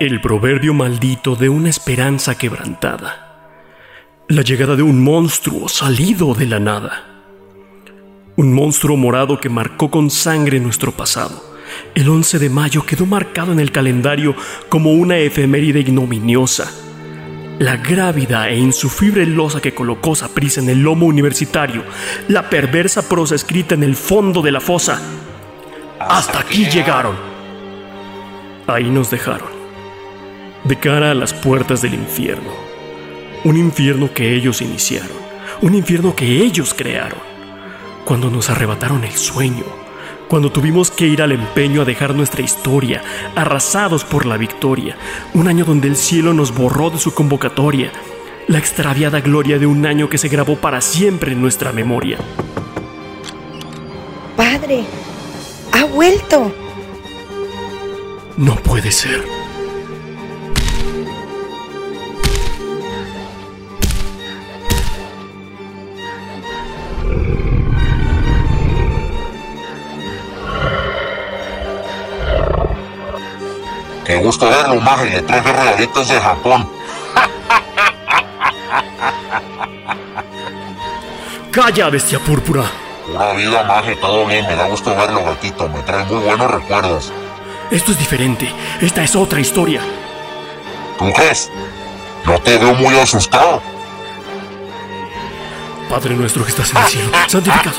El proverbio maldito de una esperanza quebrantada. La llegada de un monstruo salido de la nada. Un monstruo morado que marcó con sangre nuestro pasado. El 11 de mayo quedó marcado en el calendario como una efeméride ignominiosa. La grávida e insufrible losa que colocó Saprissa en el lomo universitario, la perversa prosa escrita en el fondo de la fosa. Hasta aquí llegaron. Ahí nos dejaron de cara a las puertas del infierno. Un infierno que ellos iniciaron, un infierno que ellos crearon. Cuando nos arrebataron el sueño, cuando tuvimos que ir al empeño a dejar nuestra historia, arrasados por la victoria, un año donde el cielo nos borró de su convocatoria, la extraviada gloria de un año que se grabó para siempre en nuestra memoria. Padre, ha vuelto. No puede ser. Qué gusto verlo, maje. Le traje regalitos de Japón. ¡Calla, bestia púrpura! Pura vida, maje. Todo bien. Me da gusto verlo, gatito. Me trae muy buenos recuerdos. Esto es diferente. Esta es otra historia. ¿Tú crees? No te veo muy asustado. Padre nuestro que estás en el cielo, santificados.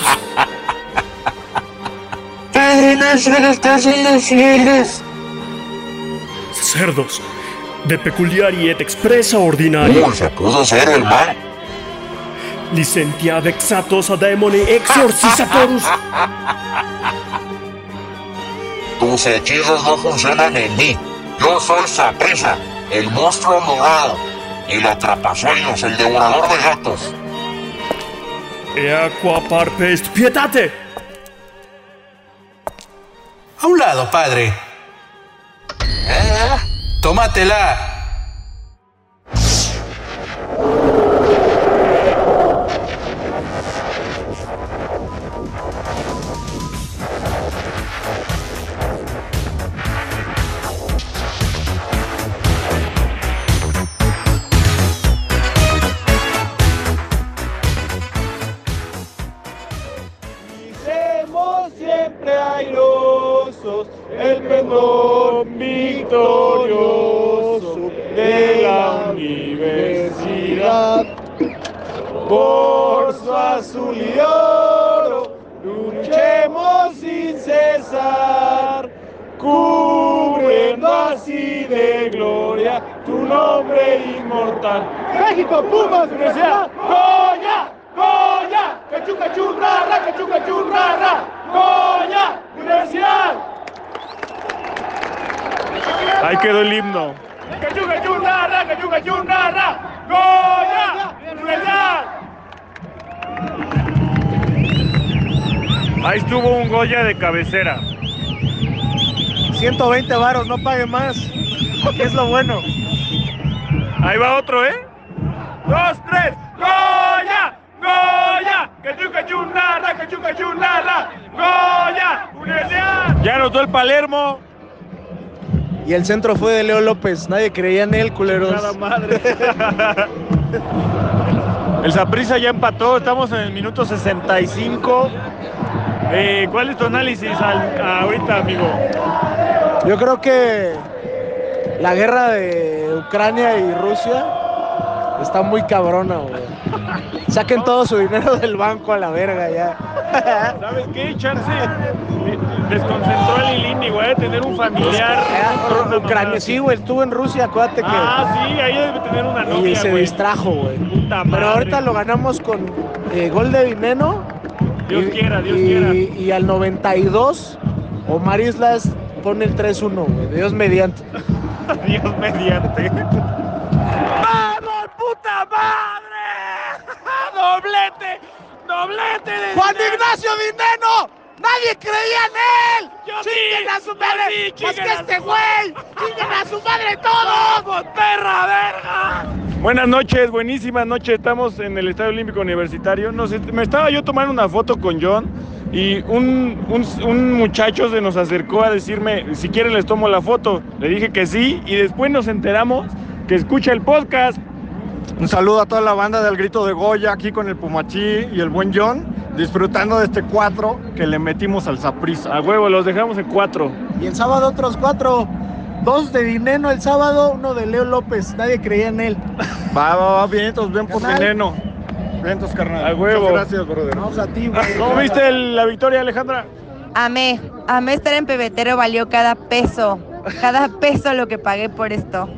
Padre nuestro que estás en los cielos cerdos, de peculiar y et expresa ordinaria. se pudo ser el mal. Licentia vexatos a demone exorcisatorus. Tus hechizos no funcionan en mí. Yo soy Saprisa, el monstruo morado, el atrapasueños, el devorador de gatos. Eaqua parpest pietate. A un lado, padre. Tómatela. México, Pumas, Universidad, Goya, Goya, cachú, cachú, rara, cachú, cachú, rara, Goya, Universidad. Ahí quedó el himno. Cachú, cachú, rara, cachú, cachú, rara, Goya, Universidad. Ahí estuvo un Goya de cabecera. 120 varos, no pague más. Que es lo bueno. Ahí va otro, ¿eh? Dos, tres, Goya, Goya, cachú, cachú, rara, cachú, cachú, rara, Goya, Universidad. Ya anotó el Palermo. Y el centro fue de Leo López. Nadie creía en él, culeros. Nada madre. El Saprissa ya empató, estamos en el minuto 65. Eh, ¿Cuál es tu análisis al- ahorita, amigo? Yo creo que la guerra de Ucrania y Rusia está muy cabrona, güey. Saquen todo su dinero del banco a la verga ya. ¿Sabes qué? Chance Lilini, güey, tener un familiar. Ah, Ucrania, sí, güey, estuvo en Rusia, acuérdate que. Ah, sí, ahí debe tener una y novia, se güey. distrajo, güey. Pero ahorita lo ganamos con eh, gol de Vineno. Dios y, quiera, Dios y- quiera. Y al 92, Omar Islas pone el 3-1, güey. Dios mediante. Dios mediante. ¡Vamos, puta madre! ¡Doblete! ¡Doblete de ¡Juan dinero! Ignacio Vineno! ¡Nadie creía en él! Yo ¡Chinguen sí, a su madre! sí, ¡Pues que este güey! ¡Chinguen a su madre todos! ¡Vamos, perra verga! Buenas noches, buenísimas noches. Estamos en el Estadio Olímpico Universitario. Me estaba yo tomando una foto con John Y un, un, un, muchacho se nos acercó a decirme, si quieren les tomo la foto. Le dije que sí y después nos enteramos que escucha el podcast. Un saludo a toda la banda del Grito de Goya aquí con el Pumachí y el buen John, disfrutando de este cuatro que le metimos al Saprissa. A huevo, los dejamos en cuatro. Y el sábado otros cuatro. Dos de Dineno el sábado, uno de Leo López. Nadie creía en él. Va, va, va, vientos, ven por Dineno. Vientos, carnal. A huevo. Muchas gracias, brother. Vamos a ti, güey. ¿Cómo viste el, la victoria, Alejandra? Amé, amé estar en pebetero, valió cada peso, cada peso lo que pagué por esto.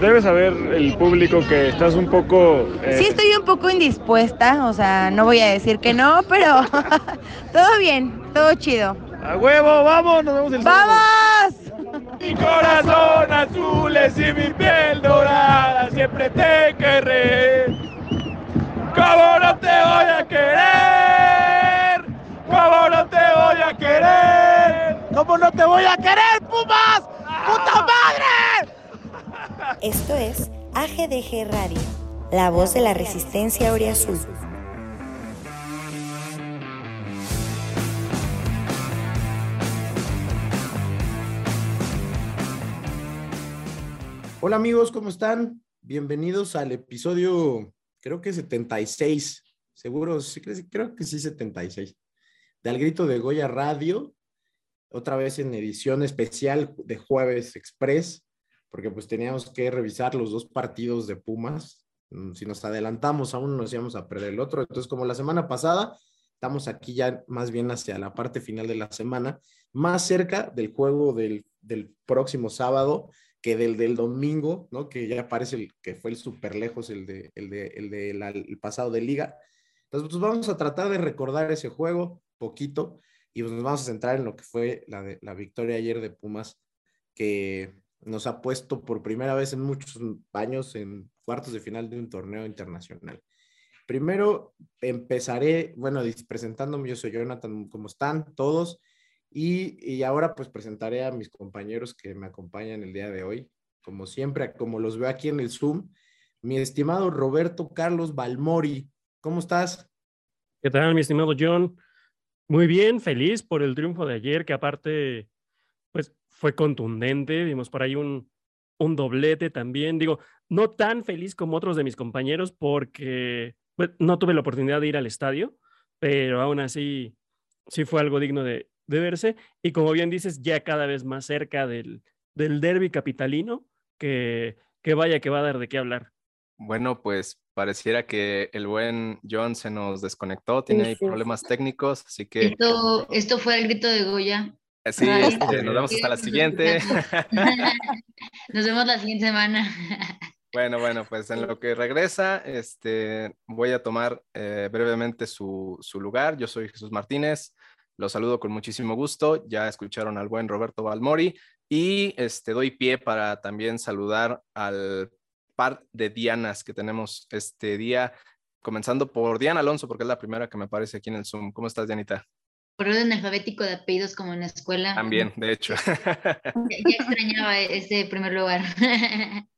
Debe saber el público que estás un poco... Eh... Sí, estoy un poco indispuesta, o sea, no voy a decir que no, pero todo bien, todo chido. ¡A huevo, vamos! ¡Nos vemos el ¡Vamos! Mi corazón azul es y mi piel dorada, siempre te querré. ¿Cómo no te voy a querer? ¿Cómo no te voy a querer? ¿Cómo no te voy a querer, Pumas? ¡Puta madre! Esto es AGDG Radio, la voz de la resistencia Azul. Hola amigos, ¿cómo están? Bienvenidos al episodio, creo que 76, seguro, sí, creo que sí 76, de Al Grito de Goya Radio, otra vez en edición especial de Jueves Express, porque pues teníamos que revisar los dos partidos de Pumas. Si nos adelantamos a uno, nos íbamos a perder el otro. Entonces, como la semana pasada, estamos aquí ya más bien hacia la parte final de la semana, más cerca del juego del, del próximo sábado que del del domingo, ¿no? Que ya parece el, que fue el súper lejos el de, el de, el de el pasado de liga. Entonces, pues vamos a tratar de recordar ese juego poquito y pues nos vamos a centrar en lo que fue la, la victoria ayer de Pumas, que nos ha puesto por primera vez en muchos años en cuartos de final de un torneo internacional. Primero empezaré, bueno, presentándome, yo soy Jonathan, ¿cómo están todos? Y, y, ahora pues presentaré a mis compañeros que me acompañan el día de hoy, como siempre, como los veo aquí en el Zoom, mi estimado Roberto Carlos Balmori, ¿cómo estás? ¿Qué tal, mi estimado John? Muy bien, feliz por el triunfo de ayer, que aparte, pues fue contundente, vimos por ahí un, un doblete también, digo, no tan feliz como otros de mis compañeros porque pues, no tuve la oportunidad de ir al estadio, pero aún así sí fue algo digno de, verse y como bien dices, ya cada vez más cerca del, del derby capitalino, que, que vaya que va a dar de qué hablar. Bueno, pues pareciera que el buen John se nos desconectó, tiene sí, sí. problemas técnicos, así que... Esto, esto fue el grito de Goya. Sí, este, nos vemos hasta la siguiente. Nos vemos la siguiente semana. Bueno, bueno, pues en lo que regresa, este, voy a tomar eh, brevemente su, su, lugar. Yo soy Jesús Martínez, los saludo con muchísimo gusto. Ya escucharon al buen Roberto Balmori y este, doy pie para también saludar al par de Dianas que tenemos este día, comenzando por Diana Alonso, porque es la primera que me aparece aquí en el Zoom. ¿Cómo estás, Dianita? Por orden alfabético de apellidos como en la escuela. También, de hecho. Ya, ya extrañaba ese primer lugar.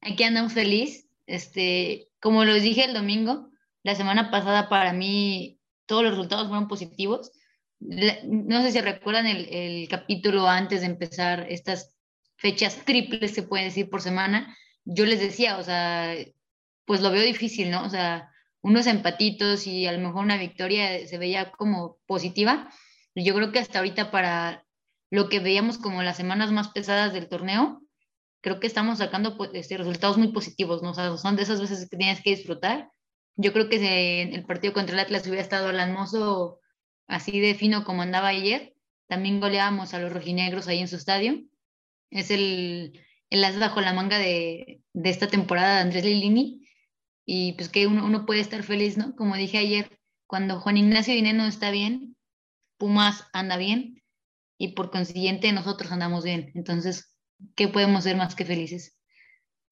Aquí andamos feliz. Este, como los dije el domingo, la semana pasada para mí todos los resultados fueron positivos. No sé si recuerdan el, el capítulo antes de empezar estas fechas triples, se puede decir, por semana. Yo les decía, o sea, pues lo veo difícil, ¿no? O sea, unos empatitos y a lo mejor una victoria se veía como positiva. Yo creo que hasta ahorita para lo que veíamos como las semanas más pesadas del torneo, creo que estamos sacando pues, este, resultados muy positivos, ¿no? O sea, son de esas veces que tienes que disfrutar. Yo creo que en el partido contra el Atlas hubiera estado Alan Mozo así de fino como andaba ayer, también goleábamos a los rojinegros ahí en su estadio. Es el, el as bajo la manga de, de esta temporada de Andrés Lilini y pues que uno, uno, puede estar feliz, ¿no? Como dije ayer, cuando Juan Ignacio Dineno está bien, Pumas anda bien y por consiguiente nosotros andamos bien. Entonces, ¿qué podemos ser más que felices?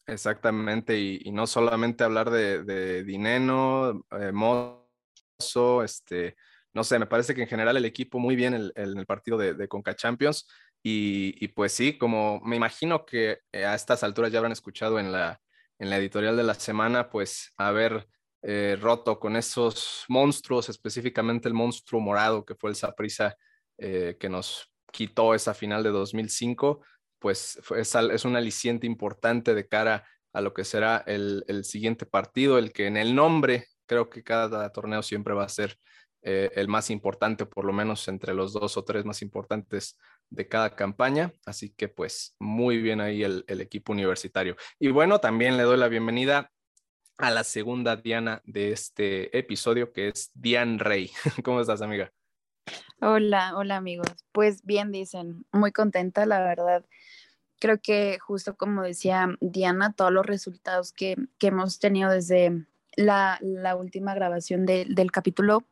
Exactamente, y, no solamente hablar de, de Dineno, eh, Mozo, este, no sé, me parece que en general el equipo muy bien en el, el, partido de, de Conca Champions. Y, pues sí, como me imagino que a estas alturas ya habrán escuchado en la, en la editorial de la semana, pues haber eh, roto con esos monstruos, específicamente el monstruo morado que fue el Saprissa eh, que nos quitó esa final de 2005, pues es, es, un aliciente importante de cara a lo que será el, el, siguiente partido, el que en el nombre creo que cada torneo siempre va a ser eh, el más importante, por lo menos entre los dos o tres más importantes de cada campaña. Así que pues muy bien ahí el, equipo universitario. Y bueno, también le doy la bienvenida a la segunda Diana de este episodio, que es Dian Rey. ¿Cómo estás, amiga? Hola, hola amigos. Pues bien dicen, muy contenta, la verdad. Creo que justo como decía Diana, todos los resultados que, que hemos tenido desde la, la última grabación de, del capítulo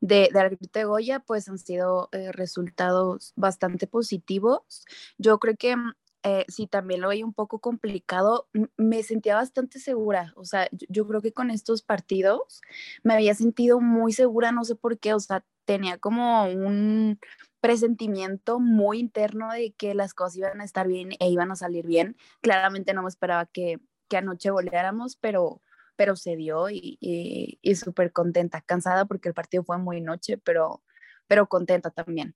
de, de grito de Goya, pues han sido eh, resultados bastante positivos. Yo creo que eh, sí, también lo veía un poco complicado, me sentía bastante segura, o sea, yo, yo, creo que con estos partidos me había sentido muy segura, no sé por qué, o sea, tenía como un presentimiento muy interno de que las cosas iban a estar bien e iban a salir bien. Claramente no me esperaba que, que anoche goleáramos, pero, pero se dio y, y, y súper contenta, cansada porque el partido fue muy noche, pero, pero contenta también.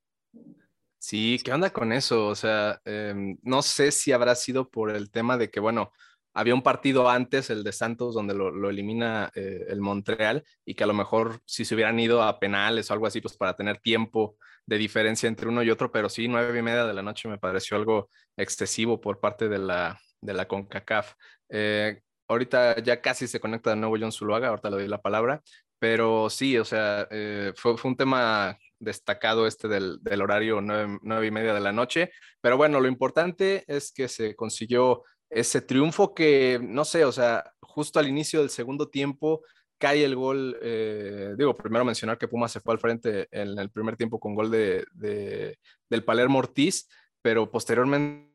Sí, ¿qué onda con eso? O sea, eh, no sé si habrá sido por el tema de que, bueno, había un partido antes, el de Santos, donde lo, lo elimina eh, el Montreal, y que a lo mejor si se hubieran ido a penales o algo así, pues para tener tiempo de diferencia entre uno y otro, pero sí, nueve y media de la noche me pareció algo excesivo por parte de la, de la CONCACAF. Eh, ahorita ya casi se conecta de nuevo John Zuluaga, ahorita le doy la palabra, pero sí, o sea, eh, fue, un tema destacado este del, del horario nueve, nueve, y media de la noche. Pero bueno, lo importante es que se consiguió ese triunfo que, no sé, o sea, justo al inicio del segundo tiempo cae el gol, eh, digo, primero mencionar que Puma se fue al frente en el primer tiempo con gol de del Palermo Ortiz, pero posteriormente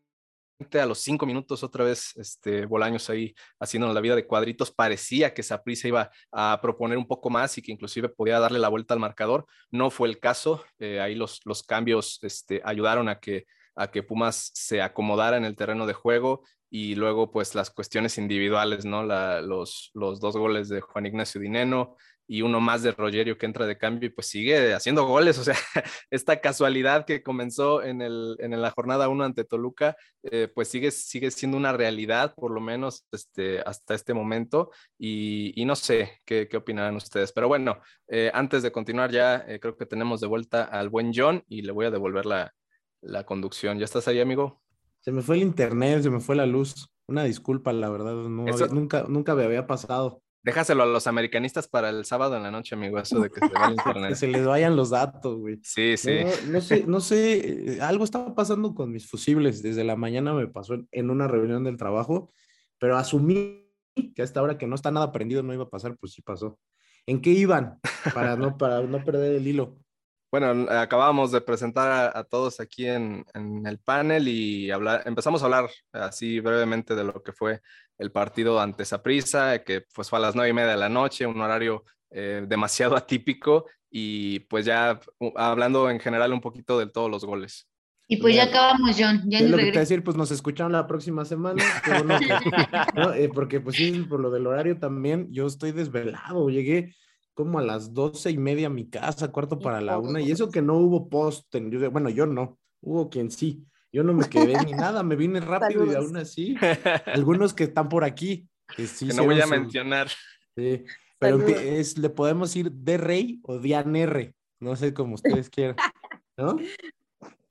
a los cinco minutos otra vez este Bolaños ahí haciéndonos la vida de cuadritos parecía que Saprissa iba a proponer un poco más y que inclusive podía darle la vuelta al marcador no fue el caso eh, ahí los, los cambios este, ayudaron a que a que Pumas se acomodara en el terreno de juego y luego pues las cuestiones individuales, ¿no? Los, los dos goles de Juan Ignacio Dineno, y uno más de Rogerio que entra de cambio y pues sigue haciendo goles. O sea, esta casualidad que comenzó en, el, en la jornada 1 ante Toluca, eh, pues sigue, sigue siendo una realidad, por lo menos este, hasta este momento. Y, y no sé qué, qué, opinarán ustedes. Pero bueno, eh, antes de continuar ya, eh, creo que tenemos de vuelta al buen John y le voy a devolver la, la conducción. ¿Ya estás ahí, amigo? Se me fue el internet, se me fue la luz. Una disculpa, la verdad, no, Eso... nunca, nunca me había pasado. Déjaselo a los americanistas para el sábado en la noche, amigo, eso de que se vaya el internet. que se les vayan los datos, güey. Sí, sí. No, no, sé, no sé, eh, algo estaba pasando con mis fusibles. Desde la mañana me pasó en una reunión del trabajo, pero asumí que a esta hora que no está nada prendido no iba a pasar, pues sí pasó. ¿En qué iban? Para no, para no perder el hilo. Bueno, acabamos de presentar a, a todos aquí en, en, el panel y hablar, empezamos a hablar así brevemente de lo que fue el partido ante Saprissa, que pues fue a las nueve y media de la noche, un horario eh, demasiado atípico y pues ya hablando en general un poquito de todos los goles. Y pues ya acabamos, John. Ya es lo que te decir, pues nos escucharon la próxima semana. Bueno, ¿no? eh, porque pues sí, por lo del horario también, yo estoy desvelado, llegué como a las doce y media a mi casa, cuarto para la una, y eso que no hubo post, en, bueno, yo no, hubo quien sí, yo no me quedé ni nada, me vine rápido Saludos. y aún así, algunos que están por aquí, que, sí que no voy a su... mencionar. Sí, pero es, le podemos ir de rey o Dian R, no sé como ustedes quieran, ¿no?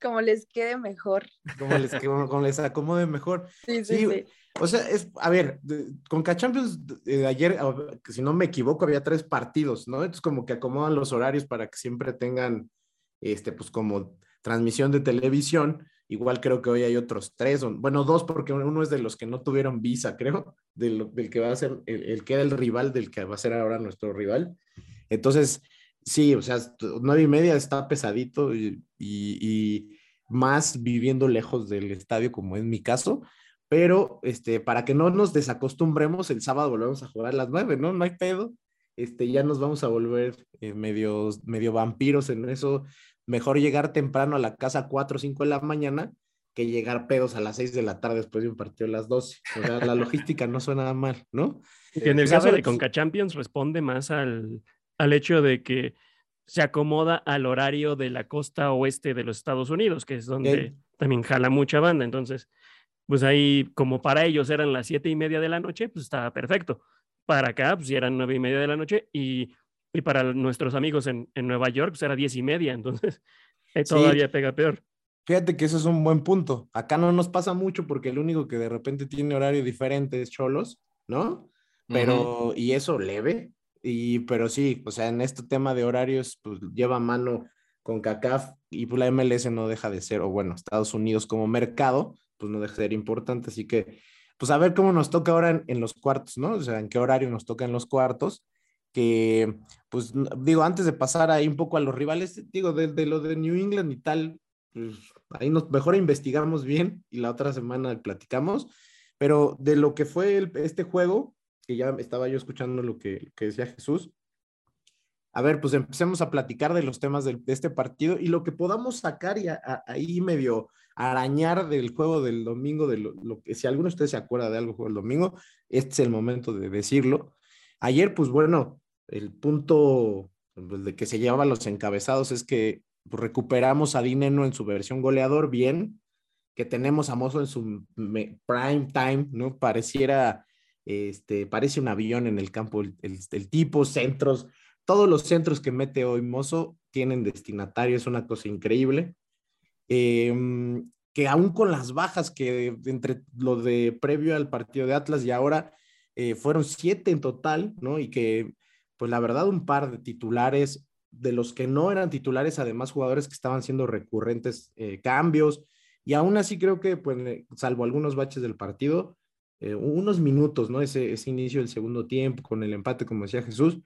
Como les quede mejor. Como les, como les acomode mejor. Sí, sí, sí. sí. O sea, es, a ver, con Champions de ayer, si no me equivoco, había tres partidos, ¿no? Entonces como que acomodan los horarios para que siempre tengan, este, pues como transmisión de televisión. Igual creo que hoy hay otros tres, bueno, dos, porque uno es de los que no tuvieron visa, creo, del, del que va a ser, el, el, que era el rival del que va a ser ahora nuestro rival. Entonces, sí, o sea, nueve y media está pesadito y, y, y más viviendo lejos del estadio, como es mi caso pero este, para que no nos desacostumbremos, el sábado volvemos a jugar a las nueve, ¿no? No hay pedo. Este, ya nos vamos a volver eh, medio, medio vampiros en eso. Mejor llegar temprano a la casa a 4 o 5 de la mañana que llegar pedos a las 6 de la tarde después de un partido a las 12. O sea, la logística no suena mal, ¿no? Y que en el pues, caso de Conca Champions responde más al, al hecho de que se acomoda al horario de la costa oeste de los Estados Unidos, que es donde también jala mucha banda. Entonces, pues ahí, como para ellos eran las siete y media de la noche, pues estaba perfecto. Para acá, pues eran nueve y media de la noche y, y para nuestros amigos en, en, Nueva York, pues era diez y media. Entonces, eh, todavía pega peor. Fíjate que eso es un buen punto. Acá no nos pasa mucho porque el único que de repente tiene horario diferente es Cholos, ¿no? Pero, y eso leve, y, pero sí, o sea, en este tema de horarios, pues lleva mano con CACAF y pues la MLS no deja de ser, o bueno, Estados Unidos como mercado, pues no deja de ser importante. Así que, pues a ver cómo nos toca ahora en, los cuartos, ¿no? O sea, en qué horario nos toca en los cuartos. Que, pues digo, antes de pasar ahí un poco a los rivales, digo, de, lo de New England y tal, pues ahí nos mejor investigamos bien y la otra semana platicamos. Pero de lo que fue este juego, que ya estaba yo escuchando lo que, decía Jesús. A ver, pues empecemos a platicar de los temas de, este partido y lo que podamos sacar y ahí medio arañar del juego del domingo, de lo, que si alguno de ustedes se acuerda de algo juego del domingo, este es el momento de decirlo. Ayer, pues bueno, el punto pues, de que se llevaba los encabezados es que pues, recuperamos a Dineno en su versión goleador bien, que tenemos a Mozo en su prime time, ¿no? Pareciera este, parece un avión en el campo, el, tipo, centros, todos los centros que mete hoy Mozo tienen destinatario, es una cosa increíble. Em, que aún con las bajas que entre lo de previo al partido de Atlas y ahora eh, fueron siete en total, ¿no? Y que, pues la verdad, un par de titulares, de los que no eran titulares, además jugadores que estaban siendo recurrentes eh, cambios, y aún así creo que, pues, salvo algunos baches del partido, eh, unos minutos, ¿no? Ese, ese inicio del segundo tiempo con el empate, como decía Jesús.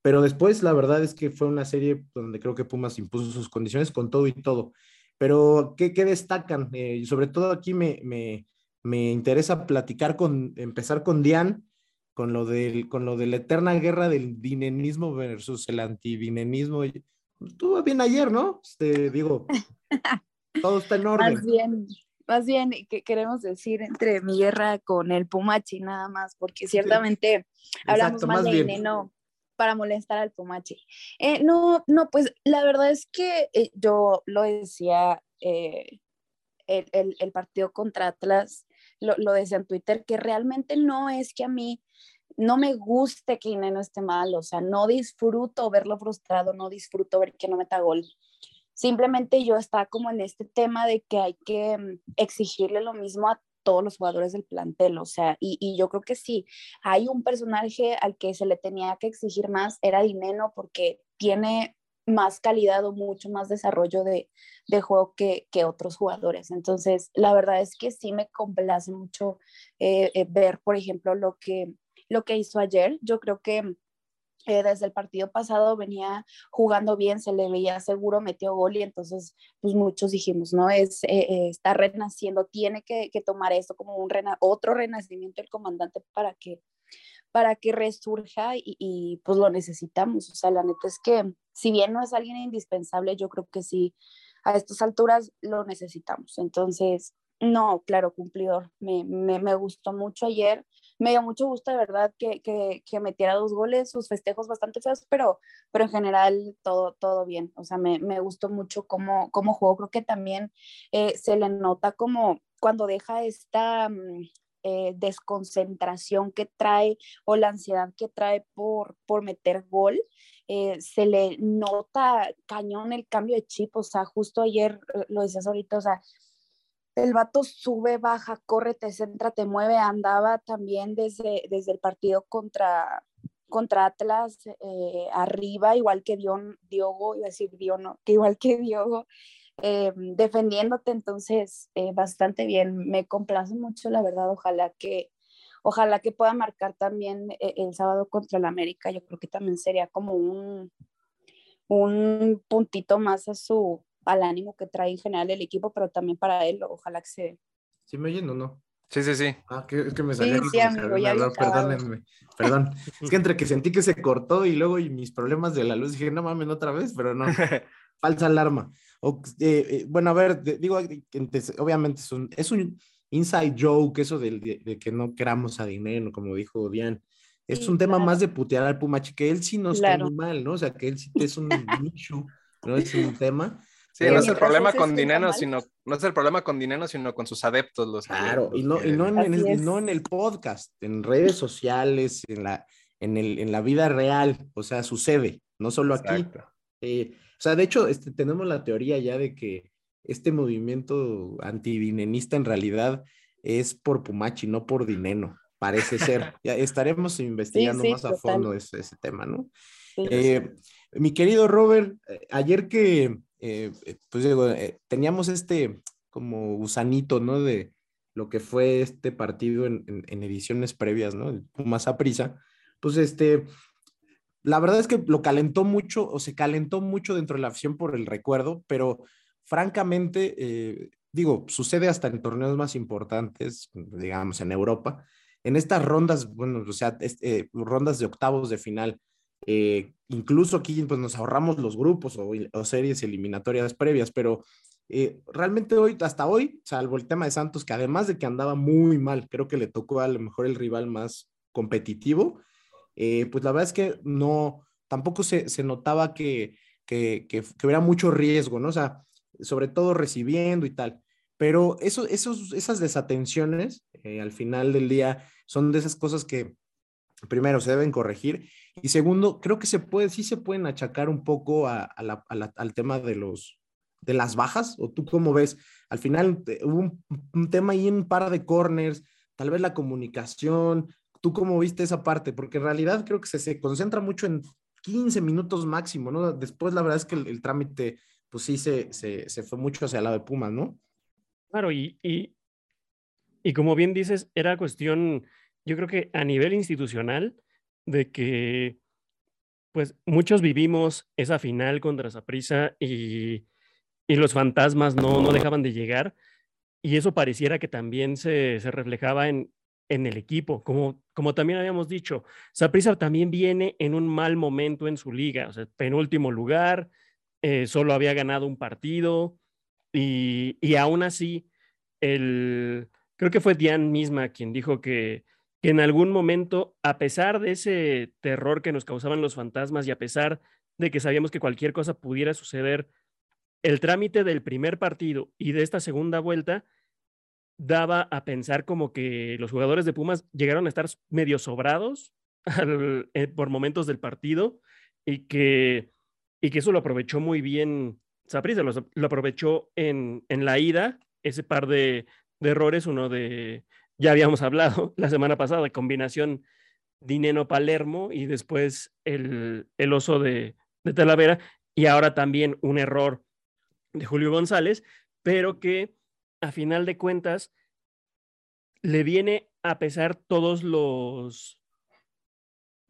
Pero después, la verdad es que fue una serie donde creo que Pumas impuso sus condiciones con todo y todo. Pero, ¿qué, qué destacan? Eh, sobre todo aquí me, me, me, interesa platicar con, empezar con Dian, con lo, del, con lo de la eterna guerra del dinenismo versus el antidinenismo. Estuvo bien ayer, ¿no? Este, digo, todo está en orden. Más bien, más bien que queremos decir entre mi guerra con el Pumachi nada más, porque ciertamente hablamos más de veneno para molestar al Pumachi. Eh, no, no, pues la verdad es que eh, yo lo decía, eh, el, el, partido contra Atlas, lo, lo, decía en Twitter, que realmente no es que a mí no me guste que Ineno esté mal, o sea, no disfruto verlo frustrado, no disfruto ver que no meta gol. Simplemente yo estaba como en este tema de que hay que mm, exigirle lo mismo a todos los jugadores del plantel, o sea, y, yo creo que sí, hay un personaje al que se le tenía que exigir más, era Dineno, porque tiene más calidad o mucho más desarrollo de, juego que, otros jugadores. Entonces, la verdad es que sí me complace mucho eh, eh, ver, por ejemplo, lo que, lo que hizo ayer. Yo creo que eh, desde el partido pasado venía jugando bien, se le veía seguro, metió gol y entonces pues muchos dijimos, ¿no? Es, está renaciendo, tiene que, tomar esto como un otro renacimiento el comandante para que, para que resurja y, pues lo necesitamos. O sea, la neta es que si bien no es alguien indispensable, yo creo que sí, a estas alturas lo necesitamos. Entonces, no, claro, cumplidor. Me, me, me, gustó mucho ayer. Me dio mucho gusto, de verdad, que, que, que, metiera dos goles, sus festejos bastante feos, pero, pero en general todo, todo bien. O sea, me, me gustó mucho cómo, cómo jugó. Creo que también eh, se le nota como cuando deja esta mm, eh, desconcentración que trae o la ansiedad que trae por, por meter gol. Eh, se le nota cañón el cambio de chip, o sea, justo ayer lo decías ahorita, o sea, el vato sube, baja, corre, te centra, te mueve, andaba también desde, desde el partido contra, contra Atlas eh, arriba, igual que Diogo, iba a decir Diono, que igual que Diogo, eh, defendiéndote, entonces eh, bastante bien, me complace mucho, la verdad, ojalá que, ojalá que pueda marcar también el sábado contra el América, yo creo que también sería como un, un puntito más a su, al ánimo que trae en general el equipo, pero también para él, ojalá que se... ¿Sí me oyen o no? Sí, sí, sí. Ah, que, es que me salió. Sí, sí, amigo, ya perdónenme. Perdón. es que entre que sentí que se cortó y luego y mis problemas de la luz dije, no mames, otra vez, pero no. falsa alarma. Eh, eh, bueno, a ver, digo, obviamente es un, es un inside joke eso de, que no queramos a dinero, como dijo Diane. Es un tema más de putear al Pumachi, que él sí nos claro. mal, ¿no? O sea, que él sí es un nicho, no es un tema. Sí, no es el problema con dinero, sino, no es el problema con dinero, sino con sus adeptos. Los claro, y no, y no, en el, no en el podcast, en redes sociales, en la, en, el, en la vida real, o sea, sucede, no solo aquí. Eh, o sea, de hecho, este, tenemos la teoría ya de que este movimiento antidinenista en realidad es por Pumachi, no por dinero, parece ser. ya estaremos investigando más a fondo ese, ese, tema, ¿no? Eh, mi querido Robert, eh, ayer que, pues digo, teníamos este como gusanito, ¿no? De lo que fue este partido en, en, ediciones previas, ¿no? Pumas a prisa pues este, la verdad es que lo calentó mucho o se calentó mucho dentro de la afición por el recuerdo, pero francamente, eh, digo, sucede hasta en torneos más importantes, digamos, en Europa. En estas rondas, bueno, o sea, eh, rondas de octavos de final, eh, incluso aquí pues nos ahorramos los grupos o, o series eliminatorias previas, pero realmente hoy, hasta hoy, salvo el tema de Santos, que además de que andaba muy mal, creo que le tocó a lo mejor el rival más competitivo, eh, pues la verdad es que no, tampoco se, notaba que, que, que, hubiera mucho riesgo, ¿no? O sea, sobre todo recibiendo y tal. Pero eso, esos, esas desatenciones eh, al final del día son de esas cosas que primero se deben corregir y segundo, creo que se puede, sí se pueden achacar un poco a, al tema de los de las bajas o tú cómo ves al final hubo un, un tema ahí en un par de corners tal vez la comunicación ¿Tú cómo viste esa parte? Porque en realidad creo que se, concentra mucho en 15 minutos máximo, ¿no? Después la verdad es que el, trámite, pues sí, se, se, fue mucho hacia el lado de Pumas, ¿no? Claro, y, y, y como bien dices, era cuestión, yo creo que a nivel institucional, de que pues muchos vivimos esa final contra Saprisa y, y los fantasmas no, no dejaban de llegar. Y eso pareciera que también se, se reflejaba en, en el equipo. Como, como también habíamos dicho, Saprissa también viene en un mal momento en su liga, o sea, penúltimo lugar, eh, solo había ganado un partido y, y aún así, el, creo que fue Diane misma quien dijo que, que en algún momento, a pesar de ese terror que nos causaban los fantasmas y a pesar de que sabíamos que cualquier cosa pudiera suceder, el trámite del primer partido y de esta segunda vuelta daba a pensar como que los jugadores de Pumas llegaron a estar medio sobrados eh, por momentos del partido y que, y que eso lo aprovechó muy bien Saprissa, lo, aprovechó en, en, la ida, ese par de, errores, uno de, ya habíamos hablado la semana pasada, de combinación Dineno Palermo y después el, el oso de, de Talavera y ahora también un error de Julio González, pero que a final de cuentas, le viene a pesar todos los,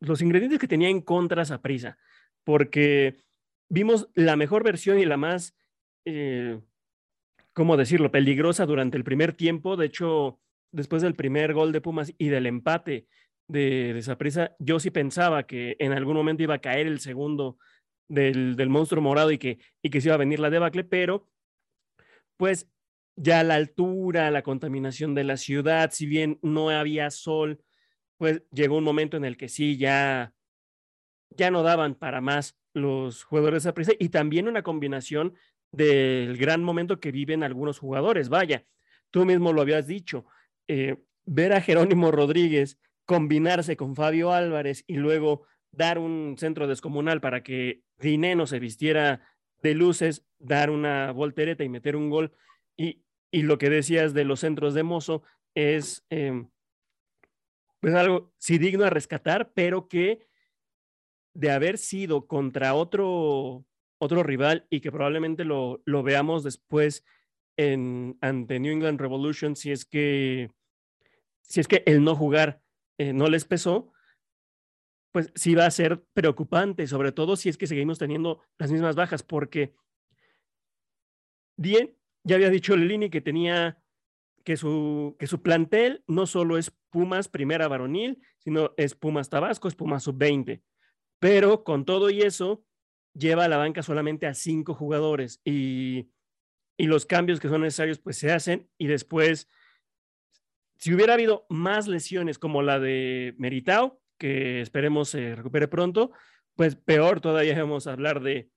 los ingredientes que tenía en contra esa prisa, porque vimos la mejor versión y la más, eh, ¿cómo decirlo?, peligrosa durante el primer tiempo. De hecho, después del primer gol de Pumas y del empate de, esa prisa, yo sí pensaba que en algún momento iba a caer el segundo del, del monstruo morado y que, y que se iba a venir la debacle, pero pues ya la altura, la contaminación de la ciudad, si bien no había sol, pues llegó un momento en el que sí, ya, ya no daban para más los jugadores de prisa y también una combinación del gran momento que viven algunos jugadores. Vaya, tú mismo lo habías dicho, eh, ver a Jerónimo Rodríguez combinarse con Fabio Álvarez y luego dar un centro descomunal para que Dineno se vistiera de luces, dar una voltereta y meter un gol. Y, y lo que decías de los centros de mozo es em, pues algo sí digno a rescatar, pero que de haber sido contra otro, otro rival y que probablemente lo, lo veamos después en, ante New England Revolution, si es que, si es que el no jugar eh, no les pesó, pues sí va a ser preocupante, sobre todo si es que seguimos teniendo las mismas bajas, porque bien, ya había dicho Lelini que tenía que su, que su plantel no solo es Pumas primera varonil, sino es Pumas Tabasco, es Pumas sub-20. Pero con todo y eso, lleva a la banca solamente a cinco jugadores y, y los cambios que son necesarios pues se hacen y después, si hubiera habido más lesiones como la de Meritao, que esperemos se recupere pronto, pues peor todavía vamos a hablar de,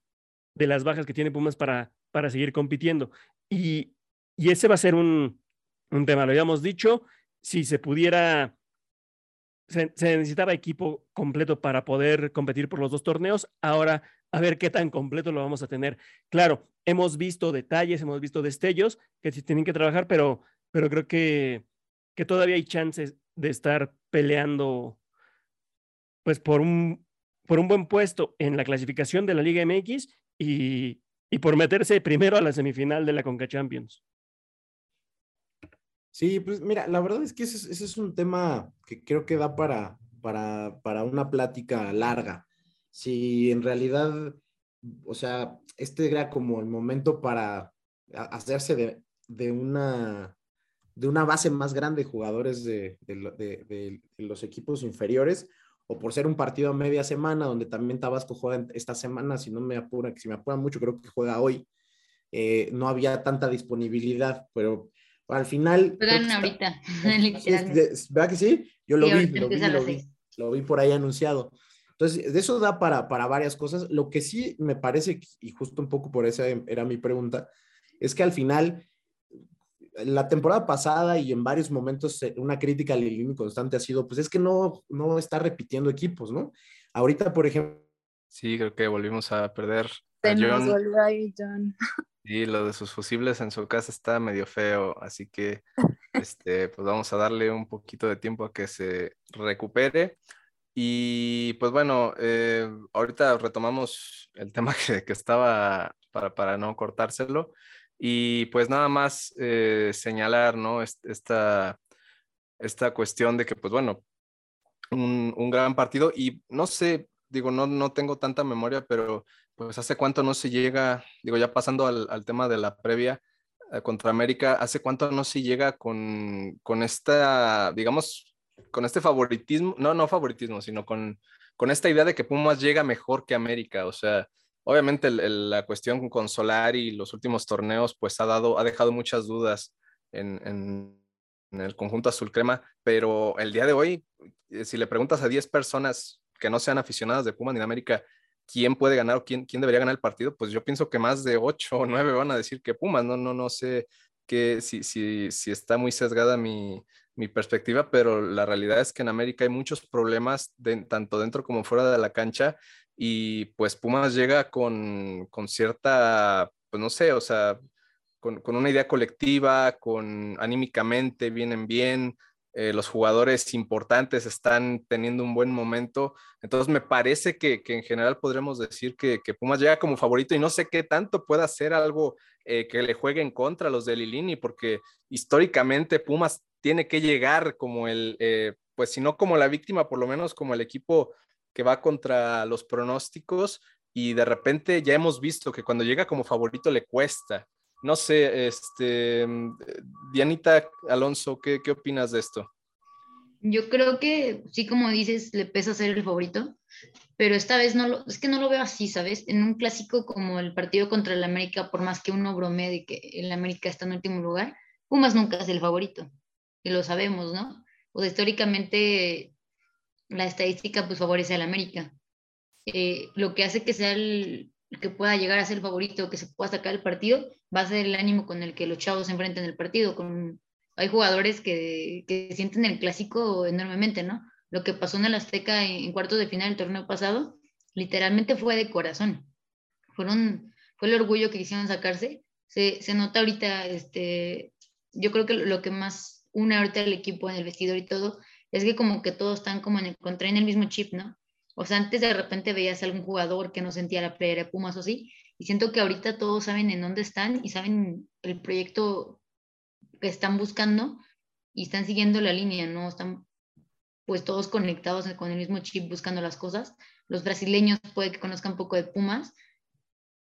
de las bajas que tiene Pumas para, para seguir compitiendo. Y, y ese va a ser un, un tema, lo habíamos dicho, si se pudiera se, necesitaba equipo completo para poder competir por los dos torneos. Ahora, a ver qué tan completo lo vamos a tener. Claro, hemos visto detalles, hemos visto destellos que se tienen que trabajar, pero, pero creo que, que todavía hay chances de estar peleando pues por un, por un buen puesto en la clasificación de la Liga MX y, y por meterse primero a la semifinal de la Conca Champions. Sí, pues mira, la verdad es que ese, es un tema que creo que da para, para, para una plática larga. Si en realidad, o sea, este era como el momento para hacerse de, de una, de una base más grande de jugadores de, de, los equipos inferiores, o por ser un partido a media semana, donde también Tabasco juega esta semana, si no me apura, si me apura mucho, creo que juega hoy. Eh, no había tanta disponibilidad, pero al final. ahorita, ¿Verdad que sí? Yo lo, vi, lo vi, lo vi, lo vi, por ahí anunciado. Entonces, de eso da para, para varias cosas. Lo que sí me parece, y justo un poco por esa era mi pregunta, es que al final, la temporada pasada y en varios momentos, eh, una crítica al Lilini constante ha sido, pues es que no, no está repitiendo equipos, ¿no? Ahorita, por ejemplo. Sí, creo que volvimos a perder. A John. Sí, lo de sus fusibles en su casa está medio feo, así que este, pues vamos a darle un poquito de tiempo a que se recupere. Y pues bueno, eh, ahorita retomamos el tema que, que estaba para, para, no cortárselo. Y pues nada más eh, señalar, ¿no? Esta, esta cuestión de que, pues bueno, un, un gran partido y no sé, digo, no, no tengo tanta memoria, pero pues hace cuánto no se llega, digo, ya pasando al, tema de la previa eh, contra América, hace cuánto no se llega con, con esta, digamos, con este favoritismo, no, no favoritismo, sino con, con esta idea de que Pumas llega mejor que América, o sea, obviamente la cuestión con Solari y los últimos torneos, pues ha dado, ha dejado muchas dudas en, el conjunto azul crema, pero el día de hoy, eh, si le preguntas a 10 personas que no sean aficionadas de Pumas ni de América, quién puede ganar o quién, debería ganar el partido, pues yo pienso que más de ocho o nueve van a decir que Pumas, no, no, no sé que si, si, si está muy sesgada mi, perspectiva, pero la realidad es que en América hay muchos problemas tanto dentro como fuera de la cancha y pues Pumas llega con, con cierta, pues no sé, o sea, con, con, una idea colectiva, con anímicamente vienen bien, eh, los jugadores importantes están teniendo un buen momento. Entonces me parece que, en general podremos decir que, Pumas llega como favorito y no sé qué tanto pueda hacer algo eh, que le juegue en contra a los de Lilini, porque históricamente Pumas tiene que llegar como el, eh, pues si no como la víctima, por lo menos como el equipo que va contra los pronósticos y de repente ya hemos visto que cuando llega como favorito le cuesta. No sé, este, mm, Dianita Alonso, ¿qué, ¿qué opinas de esto? Yo creo que sí, como dices, le pesa ser el favorito, pero esta vez no lo, es que no lo veo así, ¿sabes? En un clásico como el partido contra el América, por más que uno bromee de que el América está en último lugar, Pumas nunca es el favorito, y lo sabemos, ¿no? O sea, históricamente la estadística pues favorece al América. Eh, lo que hace que sea el, que pueda llegar a ser el favorito, que se pueda sacar el partido, va a ser el ánimo con el que los chavos se enfrentan el partido. Con, hay jugadores que, que sienten el clásico enormemente, ¿no? Lo que pasó en el Azteca en, cuartos de final del torneo pasado, literalmente fue de corazón. Fueron, fue el orgullo que quisieron sacarse. Se, se nota ahorita, este, yo creo que lo, que más une ahorita al equipo en el vestidor y todo, es que como que todos están como en el, en el mismo chip, ¿no? O sea, antes de repente veías a algún jugador que no sentía la playera de Pumas o así, y siento que ahorita todos saben en dónde están y saben el proyecto que están buscando y están siguiendo la línea, ¿no? Están pues todos conectados con el mismo chip buscando las cosas. Los brasileños puede que conozcan poco de Pumas,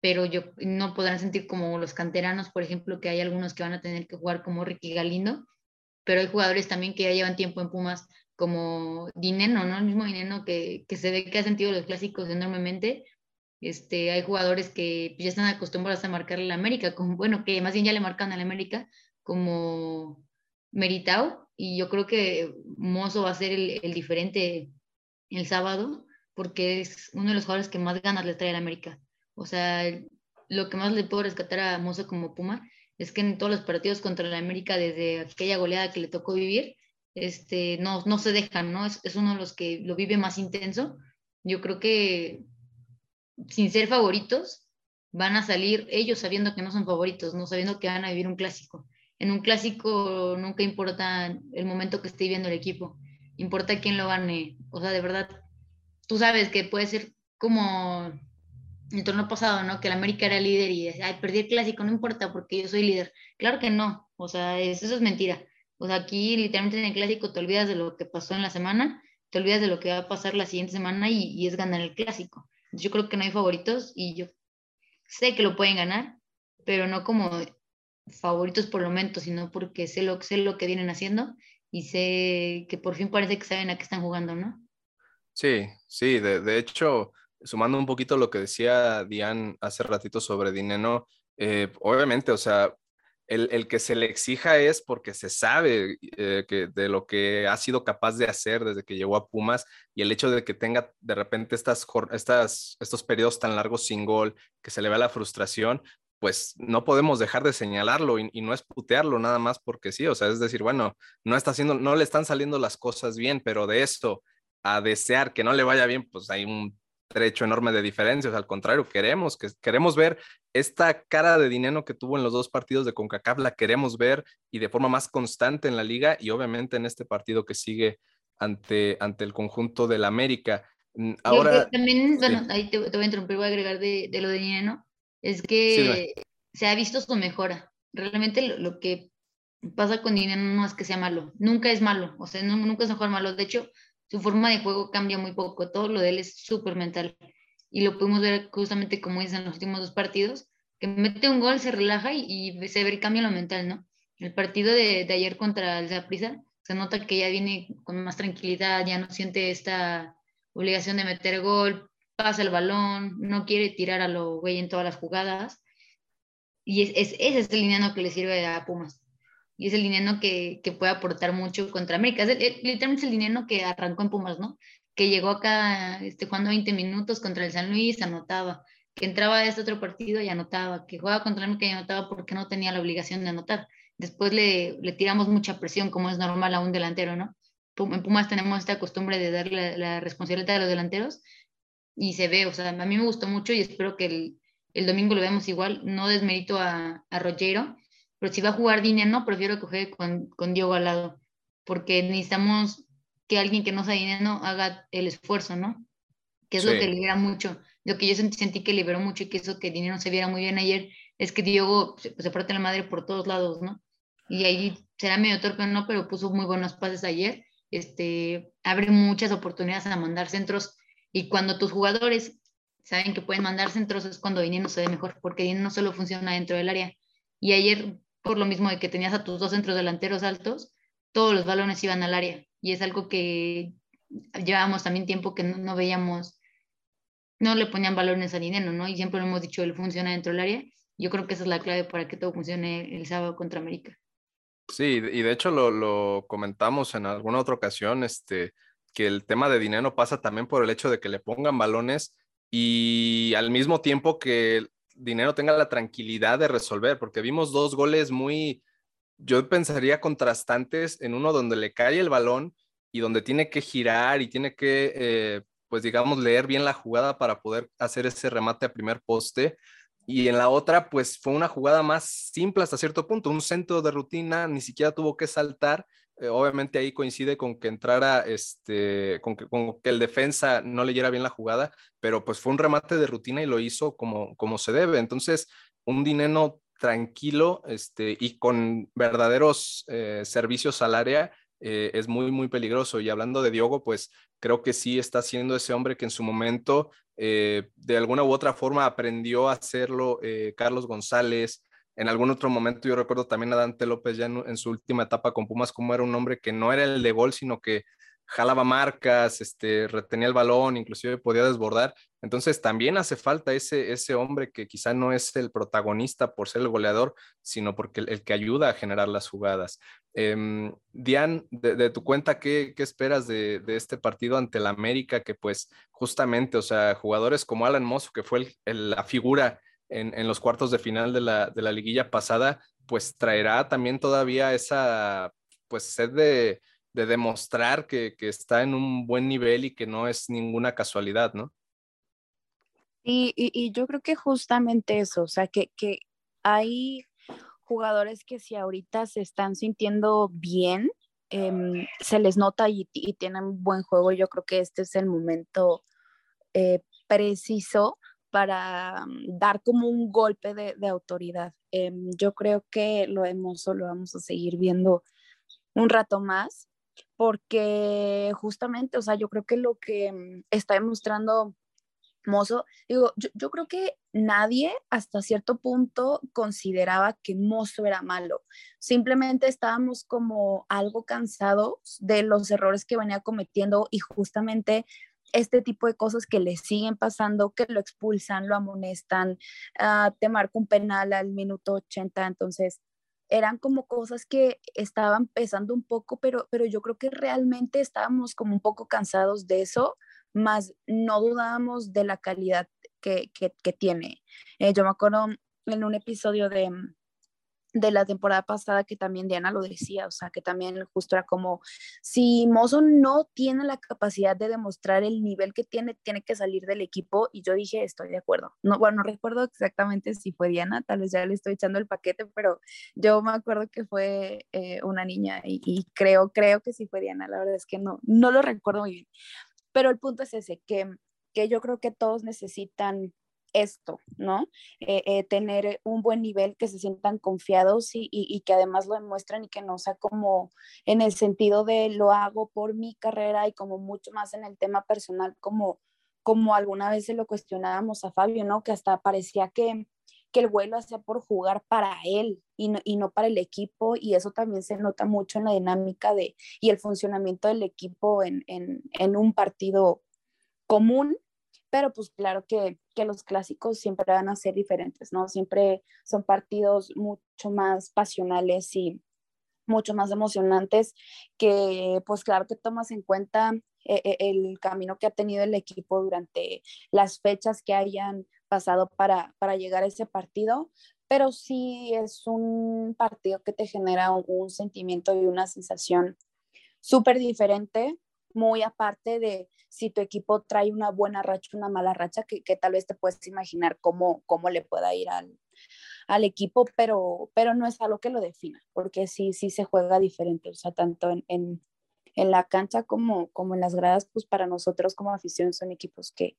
pero yo no podrán sentir como los canteranos, por ejemplo, que hay algunos que van a tener que jugar como Ricky Galindo, pero hay jugadores también que ya llevan tiempo en Pumas como Dineno, ¿no? El mismo Dineno que, que se ve que ha sentido los clásicos enormemente. Este, hay jugadores que ya están acostumbrados a marcarle a la América, como, bueno, que más bien ya le marcan a la América, como Meritao, y yo creo que Mozo va a ser el, el diferente el sábado, porque es uno de los jugadores que más ganas le trae a la América. O sea, lo que más le puedo rescatar a Mozo como Puma es que en todos los partidos contra la América, desde aquella goleada que le tocó vivir, este, no, no se dejan, ¿no? Es, es uno de los que lo vive más intenso. Yo creo que sin ser favoritos, van a salir ellos sabiendo que no son favoritos, no sabiendo que van a vivir un clásico. En un clásico nunca importa el momento que esté viviendo el equipo, importa quién lo gane. O sea, de verdad, tú sabes que puede ser como el torneo pasado, ¿no? Que el América era líder y, ay, perdí el clásico, no importa porque yo soy líder. Claro que no, o sea, eso es mentira. O sea, aquí literalmente en el clásico te olvidas de lo que pasó en la semana, te olvidas de lo que va a pasar la siguiente semana y, y es ganar el clásico. Yo creo que no hay favoritos y yo sé que lo pueden ganar, pero no como favoritos por el momento, sino porque sé lo, sé lo que vienen haciendo y sé que por fin parece que saben a qué están jugando, ¿no? Sí, sí, de, de hecho, sumando un poquito lo que decía Diane hace ratito sobre Dineno, eh, obviamente, o sea, el, que se le exija es porque se sabe eh, que de lo que ha sido capaz de hacer desde que llegó a Pumas y el hecho de que tenga de repente estas, estos periodos tan largos sin gol, que se le vea la frustración, pues no podemos dejar de señalarlo y, y, no es putearlo nada más porque sí, o sea, es decir, bueno, no está haciendo, no le están saliendo las cosas bien, pero de esto a desear que no le vaya bien, pues hay un trecho enorme de diferencias. Al contrario, queremos, que, queremos ver esta cara de dinero que tuvo en los dos partidos de CONCACAF, la queremos ver y de forma más constante en la liga y obviamente en este partido que sigue ante, ante el conjunto del América. Mm, ahora, también, bueno, sí. ahí te, te, voy a interrumpir, voy a agregar de, de lo de dinero, es que sí, se ha visto su mejora. Realmente lo, lo, que pasa con dinero no es que sea malo, nunca es malo, o sea, no, nunca es mejor malo. De hecho, su forma de juego cambia muy poco, todo lo de él es súper mental. Y lo pudimos ver justamente como dicen en los últimos dos partidos, que mete un gol, se relaja y, y se ve el cambio en lo mental, ¿no? El partido de, de ayer contra el Zaprisa, se nota que ya viene con más tranquilidad, ya no siente esta obligación de meter gol, pasa el balón, no quiere tirar a lo güey en todas las jugadas. Y es, es, es el lineano que le sirve a Pumas y es el dinero que, que puede aportar mucho contra América. Es el, el, literalmente es el dinero que arrancó en Pumas, ¿no? Que llegó acá este, jugando 20 minutos contra el San Luis, anotaba. Que entraba a este otro partido y anotaba. Que jugaba contra América y anotaba porque no tenía la obligación de anotar. Después le, le tiramos mucha presión, como es normal a un delantero, ¿no? En Pumas tenemos esta costumbre de darle la, responsabilidad a los delanteros y se ve, o sea, a mí me gustó mucho y espero que el, el domingo lo veamos igual. No desmerito a, a Rogero, pero si va a jugar dinero, no, prefiero que juegue con, con Diego al lado, porque necesitamos que alguien que no sea dinero haga el esfuerzo, ¿no? Que es sí. lo que libera mucho. Lo que yo sentí que liberó mucho y que eso que dinero se viera muy bien ayer es que Diego se, se parte la madre por todos lados, ¿no? Y ahí será medio torpe, ¿no? Pero puso muy buenos pases ayer. Este, abre muchas oportunidades a mandar centros y cuando tus jugadores saben que pueden mandar centros es cuando dinero se ve mejor, porque dinero no solo funciona dentro del área. Y ayer por lo mismo de que tenías a tus dos centros delanteros altos, todos los balones iban al área. Y es algo que llevábamos también tiempo que no, veíamos, no le ponían balones a dinero, ¿no? Y siempre lo hemos dicho, él funciona dentro del área. Yo creo que esa es la clave para que todo funcione el sábado contra América. Sí, y de hecho lo, lo comentamos en alguna otra ocasión, este, que el tema de dinero pasa también por el hecho de que le pongan balones y al mismo tiempo que Dinero tenga la tranquilidad de resolver, porque vimos dos goles muy, yo pensaría contrastantes, en uno donde le cae el balón y donde tiene que girar y tiene que, eh, pues digamos, leer bien la jugada para poder hacer ese remate a primer poste. Y en la otra, pues fue una jugada más simple hasta cierto punto, un centro de rutina, ni siquiera tuvo que saltar eh, obviamente ahí coincide con que entrara, este, con que, con que, el defensa no leyera bien la jugada, pero pues fue un remate de rutina y lo hizo como, como se debe. Entonces, un dinero tranquilo este, y con verdaderos eh, servicios al área eh, es muy, muy peligroso. Y hablando de Diogo, pues creo que sí está siendo ese hombre que en su momento, de alguna u otra forma, aprendió a hacerlo Carlos González, en algún otro momento yo recuerdo también a Dante López ya en, su última etapa con Pumas como era un hombre que no era el de gol, sino que jalaba marcas, este, retenía el balón, inclusive podía desbordar. Entonces también hace falta ese, ese hombre que quizá no es el protagonista por ser el goleador, sino porque el, que ayuda a generar las jugadas. Eh, Dian, de, tu cuenta, ¿qué, qué esperas de, de, este partido ante el América? Que pues justamente, o sea, jugadores como Alan Mosso, que fue la figura en, en, los cuartos de final de la, de la liguilla pasada, pues traerá también todavía esa pues sed de, de demostrar que, que, está en un buen nivel y que no es ninguna casualidad, ¿no? Y, y, y yo creo que justamente eso, o sea, que, que hay jugadores que si ahorita se están sintiendo bien, eh, se les nota y, y, tienen buen juego, yo creo que este es el momento eh, preciso para mm, dar como un golpe de, autoridad. Eh, yo creo que lo hemos, lo vamos a seguir viendo un rato más, porque justamente, o sea, yo creo que lo que mm, está demostrando Mozo, digo, yo, yo, creo que nadie hasta cierto punto consideraba que Mozo era malo. Simplemente estábamos como algo cansados de los errores que venía cometiendo y justamente este tipo de cosas que le siguen pasando, que lo expulsan, lo amonestan, uh, te marca un penal al minuto 80, entonces eran como cosas que estaban pesando un poco, pero, pero yo creo que realmente estábamos como un poco cansados de eso, más no dudábamos de la calidad que, que, tiene. Eh, yo me acuerdo en un episodio de, de la temporada pasada que también Diana lo decía, o sea, que también justo era como, si Mozo no tiene la capacidad de demostrar el nivel que tiene, tiene que salir del equipo y yo dije, estoy de acuerdo. No, bueno, no recuerdo exactamente si fue Diana, tal vez ya le estoy echando el paquete, pero yo me acuerdo que fue eh, una niña y, y, creo, creo que sí fue Diana, la verdad es que no, no lo recuerdo muy bien. Pero el punto es ese, que, que yo creo que todos necesitan esto, ¿no? Eh, eh, tener un buen nivel, que se sientan confiados y, y, y, que además lo demuestran y que no sea como en el sentido de lo hago por mi carrera y como mucho más en el tema personal, como, como alguna vez se lo cuestionábamos a Fabio, ¿no? Que hasta parecía que, que el vuelo hacía por jugar para él y no, y no para el equipo y eso también se nota mucho en la dinámica de, y el funcionamiento del equipo en, en, en un partido común pero pues claro que, que, los clásicos siempre van a ser diferentes, ¿no? Siempre son partidos mucho más pasionales y mucho más emocionantes que pues claro que tomas en cuenta eh, eh, el camino que ha tenido el equipo durante las fechas que hayan pasado para, para llegar a ese partido, pero sí es un partido que te genera un, un sentimiento y una sensación súper diferente muy aparte de si tu equipo trae una buena racha, una mala racha, que, que tal vez te puedes imaginar cómo, cómo le pueda ir al, al, equipo, pero, pero no es algo que lo defina, porque sí, sí se juega diferente, o sea, tanto en, en, en la cancha como, como en las gradas, pues para nosotros como afición son equipos que,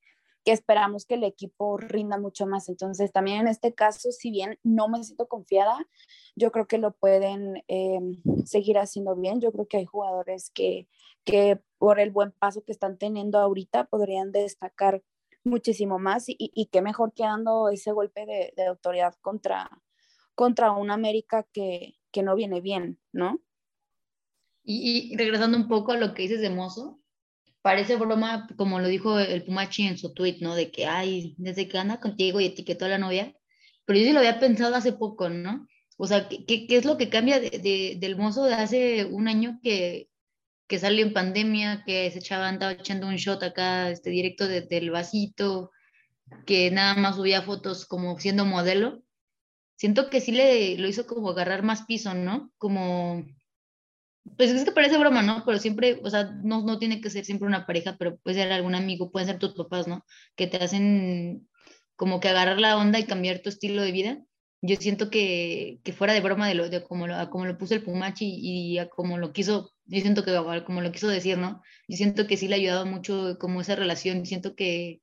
que esperamos que el equipo rinda mucho más. Entonces, también en este caso, si bien no me siento confiada, yo creo que lo pueden eh, seguir haciendo bien. Yo creo que hay jugadores que, que por el buen paso que están teniendo ahorita podrían destacar muchísimo más y, y qué mejor que dando ese golpe de, autoridad contra, contra un América que, que no viene bien, ¿no? Y, y, regresando un poco a lo que dices de Mozo, parece broma, como lo dijo el Pumachi en su tweet, ¿no? De que, ay, desde que anda contigo y etiquetó a la novia, pero yo sí lo había pensado hace poco, ¿no? O sea, ¿qué, qué es lo que cambia de, de, del mozo de hace un año que, que salió en pandemia, que se echaba, andaba echando un shot acá, este, directo de, del vasito, que nada más subía fotos como siendo modelo? Siento que sí le lo hizo como agarrar más piso, ¿no? Como pues es que parece broma, ¿no? Pero siempre, o sea, no, no tiene que ser siempre una pareja, pero puede ser algún amigo, pueden ser tus papás, ¿no? Que te hacen como que agarrar la onda y cambiar tu estilo de vida. Yo siento que, que fuera de broma de, lo, de como, lo, como lo puso el Pumachi y, y a como lo quiso, yo siento que como lo quiso decir, ¿no? Yo siento que sí le ha ayudado mucho como esa relación, siento que,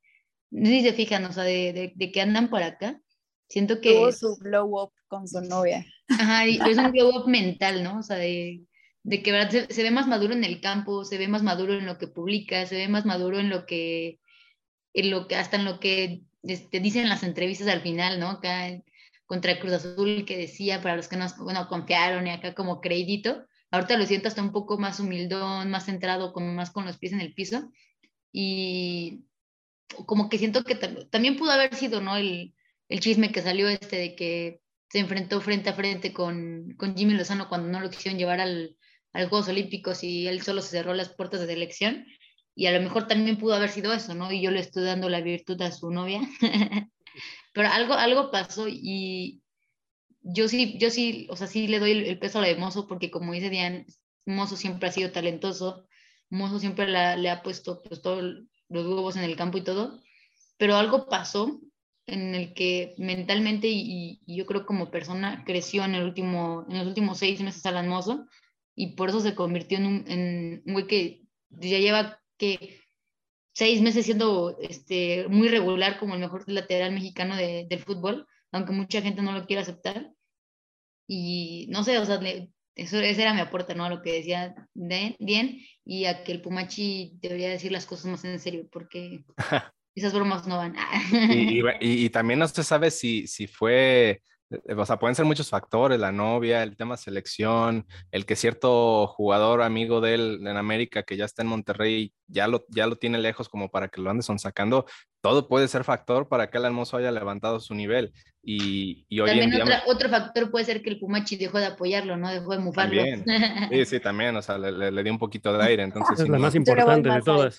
no sé si se fijan, o sea, de, de, de que andan por acá, siento que... Tuvo su blow up con su novia. Ajá, y es un glow up mental, ¿no? O sea, de de que se, ve más maduro en el campo, se ve más maduro en lo que publica, se ve más maduro en lo que, en lo que hasta en lo que este, dicen las entrevistas al final, ¿no? Acá contra Cruz Azul que decía, para los que no bueno, confiaron y acá como crédito, Ahorita lo siento hasta un poco más humildón, más centrado, como más con los pies en el piso. Y como que siento que también pudo haber sido, ¿no? El, el, chisme que salió este de que se enfrentó frente a frente con, con Jimmy Lozano cuando no lo quisieron llevar al, a los Juegos Olímpicos y él solo se cerró las puertas de selección. Y a lo mejor también pudo haber sido eso, ¿no? Y yo le estoy dando la virtud a su novia. Pero algo, algo pasó y yo sí, yo sí, o sea, sí le doy el, peso a la de Mozo porque como dice Diane, Mozo siempre ha sido talentoso, Mozo siempre le ha puesto pues todos los huevos en el campo y todo, pero algo pasó en el que mentalmente y, yo creo como persona creció en, el último, en los últimos seis meses Alan Mozo y por eso se convirtió en un, en un güey que ya lleva que seis meses siendo este, muy regular como el mejor lateral mexicano de, del fútbol, aunque mucha gente no lo quiere aceptar. Y no sé, o sea, eso, ese era mi aporte, ¿no? A lo que decía Dien y a que el Pumachi debería decir las cosas más en serio, porque esas bromas no van. y, y, y, también no se sabe si, si fue o sea, pueden ser muchos factores, la novia, el tema selección, el que cierto jugador amigo de él en América que ya está en Monterrey ya lo, ya lo tiene lejos como para que lo ande sacando, todo puede ser factor para que el hermoso haya levantado su nivel. Y, y hoy también en día... otro factor puede ser que el Pumachi dejó de apoyarlo, ¿no? Dejó de mufarlo. Sí, sí, también, o sea, le, le, dio un poquito de aire. Entonces, es la más importante de todas.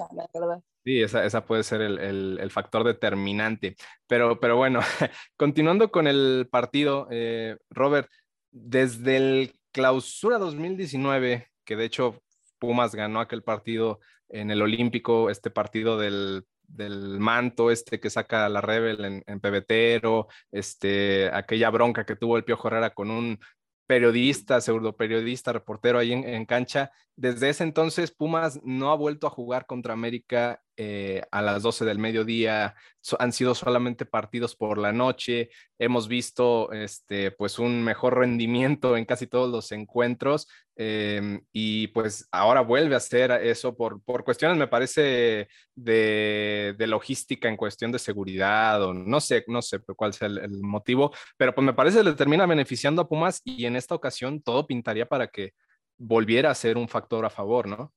sí, esa, esa, puede ser el, el, el, factor determinante. Pero, pero bueno, continuando con el partido, eh, Robert, desde el clausura 2019, que de hecho Pumas ganó aquel partido en el Olímpico, este partido del del manto este que saca la Rebel en, en Pebetero, este, aquella bronca que tuvo el Piojo Herrera con un periodista, pseudo periodista, reportero ahí en, cancha. Desde ese entonces, Pumas no ha vuelto a jugar contra América eh, a las 12 del mediodía. han sido solamente partidos por la noche. Hemos visto este, pues un mejor rendimiento en casi todos los encuentros. Em, y pues ahora vuelve a hacer eso por, por cuestiones, me parece, de, logística en cuestión de seguridad o no sé, no sé cuál sea el, el motivo, pero pues me parece que le termina beneficiando a Pumas y en esta ocasión todo pintaría para que volviera a ser un factor a favor, ¿no?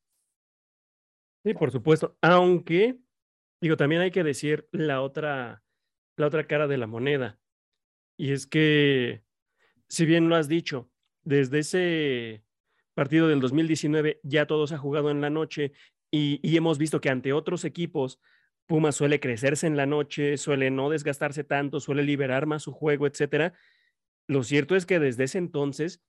Sí, por supuesto. Aunque, digo, también hay que decir la otra, la otra cara de la moneda. Y es que, si bien lo has dicho, desde ese partido del 2019 ya todo se ha jugado en la noche y, y hemos visto que ante otros equipos Puma suele crecerse en la noche, suele no desgastarse tanto, suele liberar más su juego, etcétera. Lo cierto es que desde ese entonces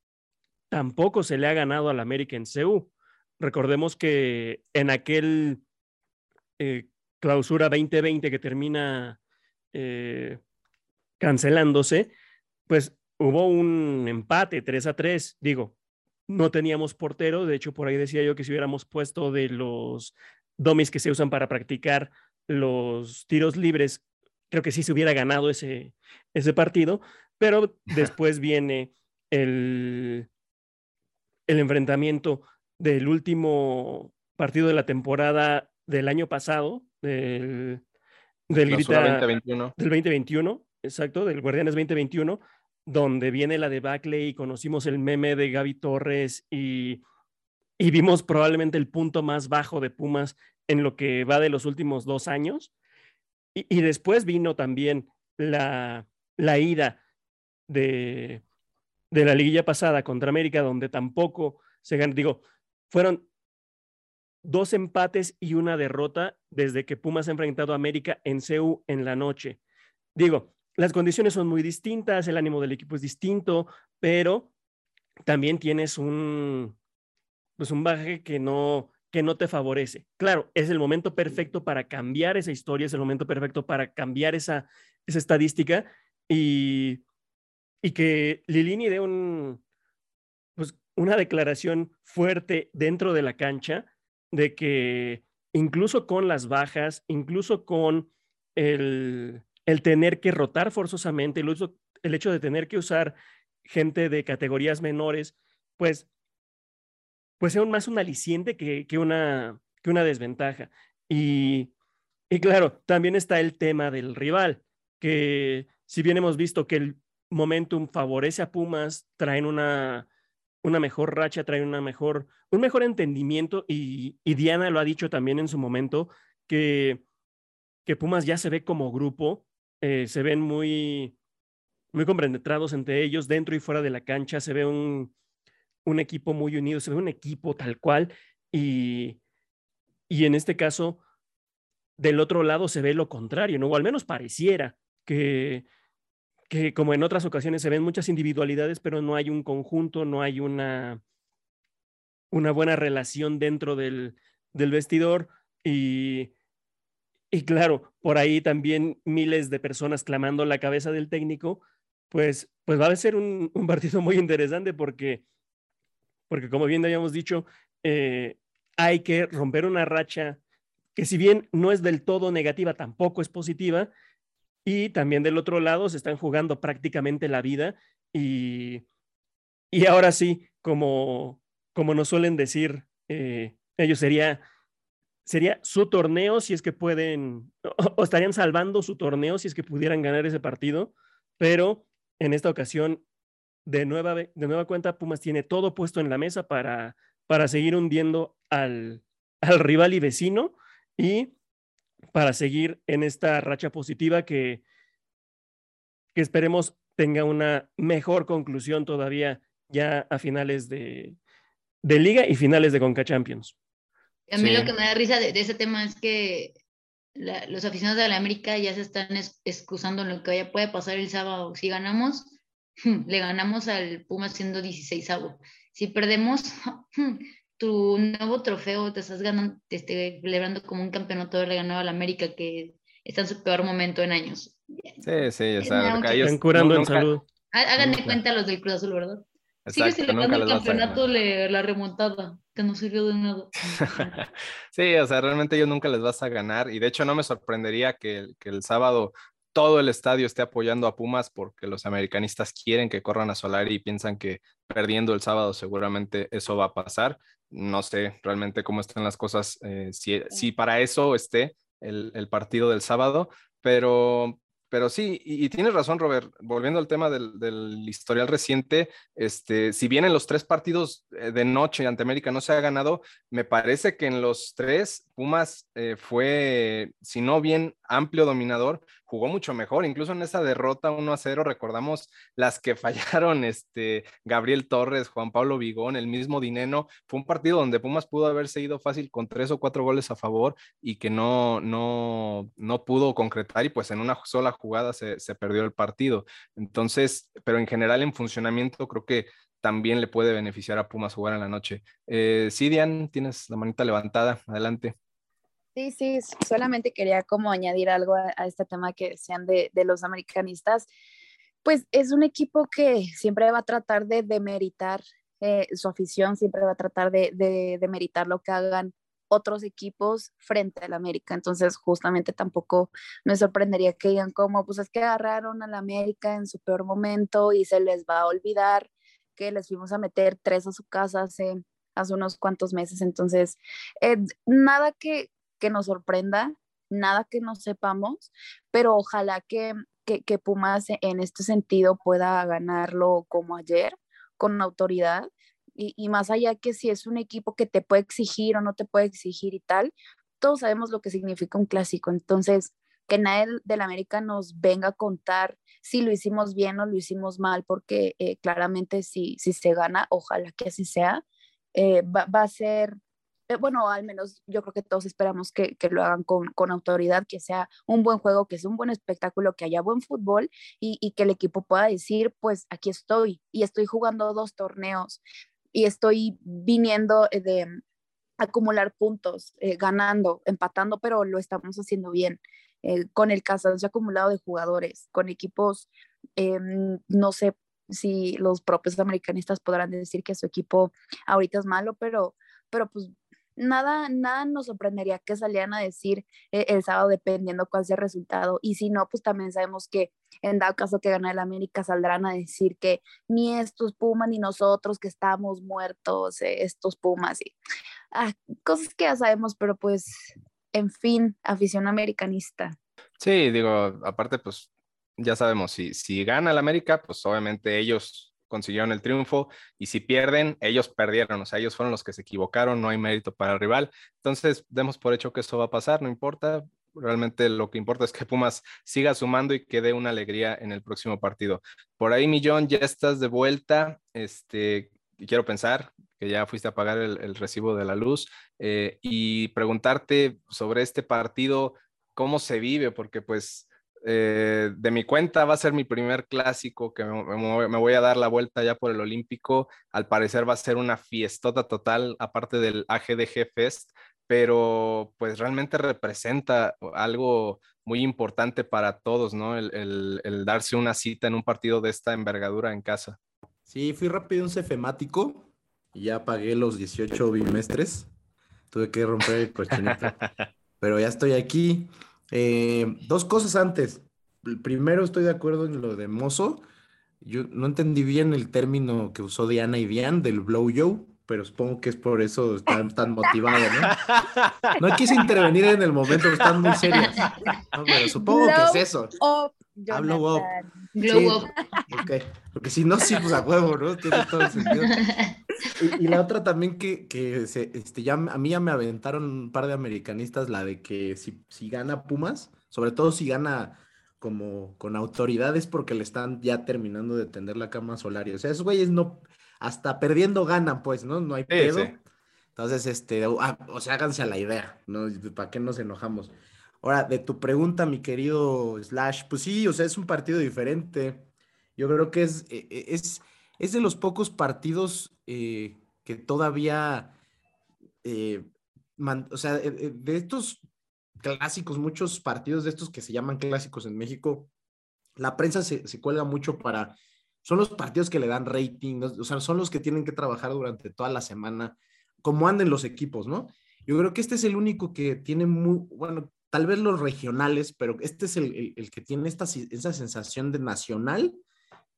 tampoco se le ha ganado al América en CEU. Recordemos que en aquel eh, clausura 2020 que termina eh, cancelándose, pues hubo un empate 3 a 3. Digo, no teníamos portero. De hecho, por ahí decía yo que si hubiéramos puesto de los domis que se usan para practicar los tiros libres, creo que sí se hubiera ganado ese, ese partido. Pero después viene el, el enfrentamiento del último partido de la temporada del año pasado, del, del, grita, 2021. del 2021, exacto, del Guardianes 2021, donde viene la debacle y conocimos el meme de Gaby Torres y, y vimos probablemente el punto más bajo de Pumas en lo que va de los últimos dos años. Y, y después vino también la, la ida de, de la liguilla pasada contra América, donde tampoco se ganó, digo, fueron dos empates y una derrota desde que Pumas ha enfrentado a América en CEU en la noche. Digo, las condiciones son muy distintas, el ánimo del equipo es distinto, pero también tienes un, pues un baje que no, que no te favorece. Claro, es el momento perfecto para cambiar esa historia, es el momento perfecto para cambiar esa, esa estadística y y que Lilini dé un, una declaración fuerte dentro de la cancha de que incluso con las bajas, incluso con el, el tener que rotar forzosamente, el, el hecho de tener que usar gente de categorías menores, pues, pues es más un aliciente que, que, una, que una desventaja. Y, y claro, también está el tema del rival, que si bien hemos visto que el momentum favorece a Pumas, traen una, una mejor racha, trae una mejor, un mejor entendimiento y, Diana lo ha dicho también en su momento, que, que Pumas ya se ve como grupo, eh, se ven muy, muy entre ellos, dentro y fuera de la cancha, se ve un, un equipo muy unido, se ve un equipo tal cual y, y en este caso, del otro lado se ve lo contrario, ¿no? O al menos pareciera que, que como en otras ocasiones se ven muchas individualidades, pero no hay un conjunto, no hay una, una buena relación dentro del, del vestidor y, y claro, por ahí también miles de personas clamando la cabeza del técnico, pues, pues va a ser un, partido muy interesante porque, porque como bien habíamos dicho, eh, hay que romper una racha que si bien no es del todo negativa, tampoco es positiva. Y también del otro lado se están jugando prácticamente la vida y, y ahora sí, como, como nos suelen decir, eh, ellos sería, sería su torneo si es que pueden, o, estarían salvando su torneo si es que pudieran ganar ese partido, pero en esta ocasión, de nueva, de nueva cuenta, Pumas tiene todo puesto en la mesa para, para seguir hundiendo al, al rival y vecino y para seguir en esta racha positiva que, que esperemos tenga una mejor conclusión todavía ya a finales de, de liga y finales de Conca Champions. A mí lo que me da risa de, ese tema es que los aficionados de la América ya se están excusando en lo que vaya puede pasar el sábado. Si ganamos, le ganamos al Puma siendo 16 avo. Si perdemos, tu nuevo trofeo te estás ganando, te esté celebrando como un campeonato de ganado a la América que está en su peor momento en años. Sí, sí, o sea, están curando en salud. Háganme cuenta los del Cruz Azul, ¿verdad? Sigue celebrando el campeonato, la remontada, que no sirvió de nada. sí, o sea, realmente ellos nunca les vas a ganar y de hecho no me sorprendería que, que el sábado todo el estadio esté apoyando a Pumas porque los americanistas quieren que corran a Solari y piensan que perdiendo el sábado seguramente eso va a pasar. No sé realmente cómo están las cosas, eh, si, si, para eso esté el, el, partido del sábado, pero, pero sí, y, tienes razón, Robert, volviendo al tema del, del, historial reciente, este, si bien en los tres partidos eh, de noche ante América no se ha ganado, me parece que en los tres Pumas eh, fue, si no bien amplio dominador, jugó mucho mejor. Incluso en esa derrota 1 a 0, recordamos las que fallaron este, Gabriel Torres, Juan Pablo Vigón, el mismo Dineno. Fue un partido donde Pumas pudo haberse ido fácil con tres o cuatro goles a favor y que no, no, no pudo concretar y pues en una sola jugada se, se perdió el partido. Entonces, pero en general en funcionamiento creo que también le puede beneficiar a Pumas jugar en la noche. Eh, Sidian, tienes la manita levantada, adelante. Sí, sí, solamente quería como añadir algo a, este tema que decían de, los americanistas. Pues es un equipo que siempre va a tratar de demeritar eh, su afición, siempre va a tratar de, de demeritar lo que hagan otros equipos frente al América. Entonces, justamente tampoco me sorprendería que digan como, pues es que agarraron al América en su peor momento y se les va a olvidar que les fuimos a meter tres a su casa hace, hace unos cuantos meses. Entonces, eh, nada que, que nos sorprenda, nada que no sepamos, pero ojalá que, que, Pumas en este sentido pueda ganarlo como ayer, con autoridad. Y, y, más allá que si es un equipo que te puede exigir o no te puede exigir y tal, todos sabemos lo que significa un clásico. Entonces, que nadie del América nos venga a contar si lo hicimos bien o lo hicimos mal, porque eh, claramente si, si se gana, ojalá que así sea, eh, va, a ser eh, bueno, al menos yo creo que todos esperamos que, que lo hagan con, con, autoridad, que sea un buen juego, que sea un buen espectáculo, que haya buen fútbol y, y, que el equipo pueda decir, pues aquí estoy y estoy jugando dos torneos y estoy viniendo eh, de acumular puntos, eh, ganando, empatando, pero lo estamos haciendo bien. con el cansancio acumulado de jugadores, con equipos, no sé si los propios americanistas podrán decir que su equipo ahorita es malo, pero, pero pues nada, nada nos sorprendería que salieran a decir eh, el sábado dependiendo cuál sea el resultado. Y si no, pues también sabemos que en dado caso que gane el América saldrán a decir que ni estos Pumas ni nosotros que estamos muertos, eh, estos Pumas y ah, cosas que ya sabemos, pero pues, en fin, afición americanista. Sí, digo, aparte, pues ya sabemos, si, si gana el América, pues obviamente ellos consiguieron el triunfo y si pierden, ellos perdieron, o sea, ellos fueron los que se equivocaron, no hay mérito para el rival. Entonces, demos por hecho que eso va a pasar, no importa. Realmente lo que importa es que Pumas siga sumando y que dé una alegría en el próximo partido. Por ahí, Millón, ya estás de vuelta. Este, quiero pensar que ya fuiste a pagar el, recibo de la luz eh, y preguntarte sobre este partido, cómo se vive, porque pues eh, de mi cuenta va a ser mi primer clásico que me, voy a dar la vuelta ya por el Olímpico. Al parecer va a ser una fiestota total, aparte del AGDG Fest, pero pues realmente representa algo muy importante para todos, ¿no? El, el, darse una cita en un partido de esta envergadura en casa. Sí, fui rápido un cefemático y ya pagué los 18 bimestres. Tuve que romper el cochinito. pero ya estoy aquí. Eh, dos cosas antes. Primero, estoy de acuerdo en lo de mozo. Yo no entendí bien el término que usó Diana y Diane del blow yo, pero supongo que es por eso están tan motivados, ¿no? No quise intervenir en el momento, están muy serios. pero supongo que es eso. Hablo up. Glow Porque si no, sí, pues a huevo, ¿no? Tiene todo el sentido. Y, la otra también que, que se, este, ya, a mí ya me aventaron un par de americanistas, la de que si, si gana Pumas, sobre todo si gana como con autoridad, es porque le están ya terminando de tender la cama solar. O sea, esos güeyes no, hasta perdiendo ganan, pues, ¿no? No hay pedo. Entonces, este, ah, o sea, háganse a la idea, ¿no? ¿Para qué nos enojamos? Ahora, de tu pregunta, mi querido Slash, pues sí, o sea, es un partido diferente. Yo creo que es, e, e, es, es de los pocos partidos eh, que todavía, eh, o sea, eh, de estos clásicos, muchos partidos de estos que se llaman clásicos en México, la prensa se, cuelga mucho para, son los partidos que le dan rating, o sea, son los que tienen que trabajar durante toda la semana, como anden los equipos, ¿no? Yo creo que este es el único que tiene muy, bueno, tal vez los regionales, pero este es el, que tiene esta, esa sensación de nacional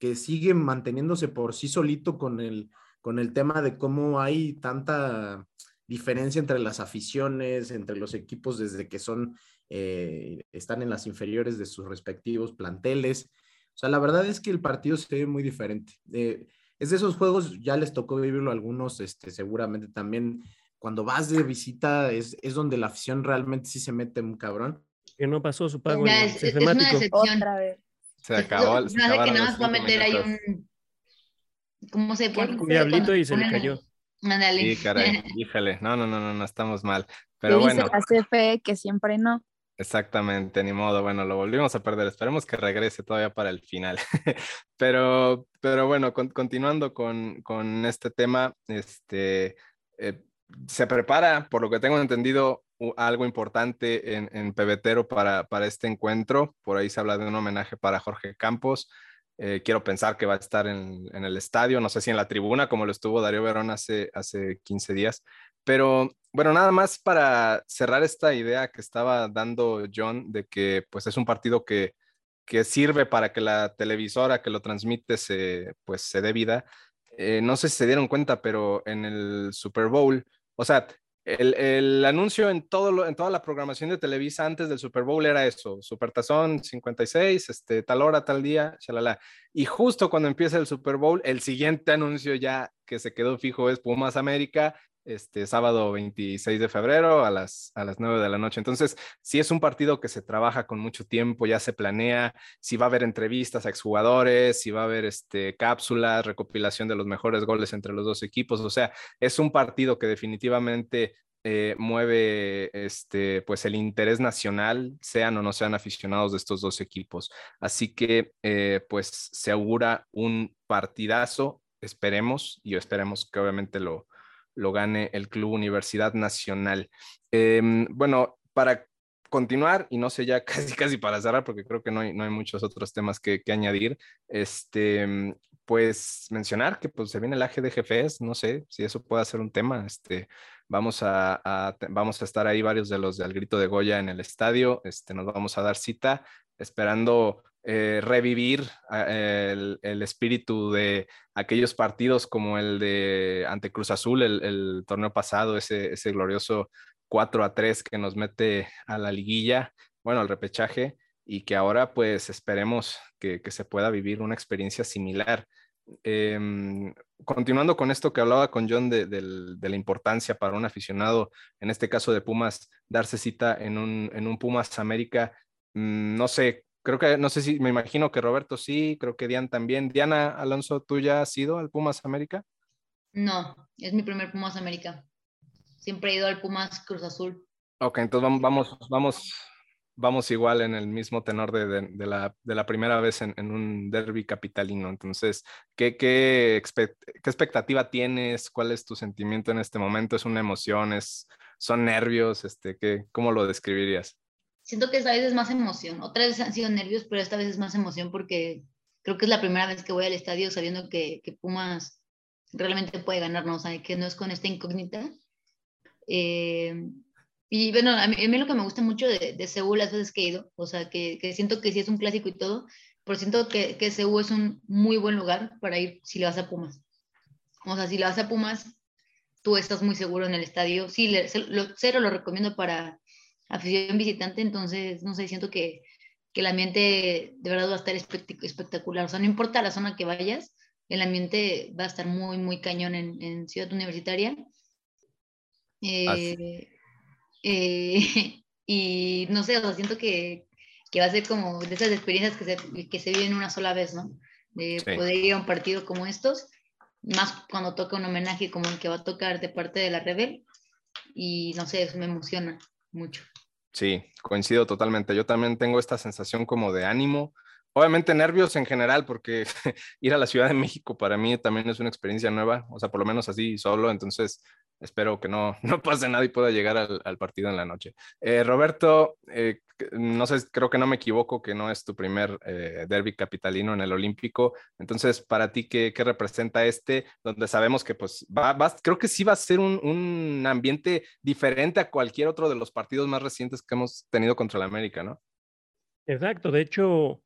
que sigue manteniéndose por sí solito con el, con el tema de cómo hay tanta diferencia entre las aficiones, entre los equipos desde que son, eh, están en las inferiores de sus respectivos planteles. O sea, la verdad es que el partido se ve muy diferente. Eh, es de esos juegos, ya les tocó vivirlo a algunos, este, seguramente también cuando vas de visita es, es donde la afición realmente sí se mete un cabrón. Que no pasó su pago en es, es una decepción. Otra vez. Se acabó. Se no hace que nada más va a meter ahí un... ¿Cómo se pone? Un diablito y se le cayó. Mándale. Sí, caray, híjole. No, no, no, no, no estamos mal. Pero bueno. Dice fe que siempre no. Exactamente, ni modo. Bueno, lo volvimos a perder. Esperemos que regrese todavía para el final. pero, pero bueno, continuando con, con, este tema, este, eh, se prepara, por lo que tengo entendido, algo importante en, en Pebetero para, para, este encuentro. Por ahí se habla de un homenaje para Jorge Campos. Eh, quiero pensar que va a estar en, en, el estadio, no sé si en la tribuna, como lo estuvo Darío Verón hace, hace 15 días. Pero bueno, nada más para cerrar esta idea que estaba dando John de que pues es un partido que, que sirve para que la televisora que lo transmite se, pues, se dé vida. Eh, no sé si se dieron cuenta, pero en el Super Bowl o sea, el, anuncio en, todo en toda la programación de Televisa antes del Super Bowl era eso, Supertazón 56, este, tal hora, tal día, shalala. Y justo cuando empieza el Super Bowl, el siguiente anuncio ya que se quedó fijo es Pumas América este sábado 26 de febrero a las, a las 9 de la noche. Entonces, si es un partido que se trabaja con mucho tiempo, ya se planea, si va a haber entrevistas a exjugadores, si va a haber este, cápsulas, recopilación de los mejores goles entre los dos equipos. O sea, es un partido que definitivamente eh, mueve este, pues el interés nacional, sean o no sean aficionados de estos dos equipos. Así que eh, pues se augura un partidazo, esperemos, y esperemos que obviamente lo, lo gane el Club Universidad Nacional. Em, bueno, para continuar, y no sé ya casi casi para cerrar, porque creo que no hay, no hay muchos otros temas que, añadir, este, pues mencionar que pues se viene el AGDGFES, no sé si eso puede ser un tema, este, vamos a, vamos a estar ahí varios de los del Grito de Goya en el estadio, este, nos vamos a dar cita, esperando eh, revivir ah, el, espíritu de aquellos partidos como el de ante Cruz Azul, el, torneo pasado, ese, ese, glorioso 4 a 3 que nos mete a la liguilla, bueno, al repechaje, y que ahora pues esperemos que, se pueda vivir una experiencia similar. Em, continuando con esto que hablaba con John de, la importancia para un aficionado, en este caso de Pumas, darse cita en un, en un Pumas América, mm, no sé, creo que, no sé si, me imagino que Roberto sí, creo que Diana también. Diana Alonso, ¿tú ya has ido al Pumas América? No, es mi primer Pumas América. Siempre he ido al Pumas Cruz Azul. Ok, entonces vamos, vamos, vamos, igual en el mismo tenor de, la, primera vez en, un derby capitalino. Entonces, ¿qué, qué, expectativa tienes? ¿Cuál es tu sentimiento en este momento? ¿Es una emoción? ¿Es, ¿Son nervios? Este, ¿qué, ¿Cómo lo describirías? Siento que esta vez es más emoción. Otras veces han sido nervios, pero esta vez es más emoción porque creo que es la primera vez que voy al estadio sabiendo que, que Pumas realmente puede ganar, ¿no? O sea, que no es con esta incógnita. Eh, y bueno, a mí, lo que me gusta mucho de, de Seúl las veces que he ido, o sea, que, que, siento que sí es un clásico y todo, pero siento que, que Seúl es un muy buen lugar para ir si le vas a Pumas. O sea, si le vas a Pumas, tú estás muy seguro en el estadio. Sí, le, lo, cero lo recomiendo para afición visitante, entonces, no sé, siento que, que el ambiente de verdad va a estar espectacular. O sea, no importa la zona que vayas, el ambiente va a estar muy, muy cañón en, Ciudad Universitaria. Eh, eh, y no sé, o siento que, que, va a ser como de esas experiencias que se, que se viven una sola vez, ¿no? De poder ir a un partido como estos, más cuando toca un homenaje como el que va a tocar de parte de la Rebel. Y no sé, eso me emociona mucho. Sí, coincido totalmente. Yo también tengo esta sensación como de ánimo, obviamente nervios en general, porque ir a la Ciudad de México para mí también es una experiencia nueva, o sea, por lo menos así solo, entonces espero que no, no pase nada y pueda llegar al, partido en la noche. Eh, Roberto, eh, no sé, creo que no me equivoco que no es tu primer eh, derby capitalino en el Olímpico, entonces para ti, ¿qué, qué representa este? Donde sabemos que pues va, creo que sí va a ser un, un ambiente diferente a cualquier otro de los partidos más recientes que hemos tenido contra el América, ¿no? Exacto, de hecho,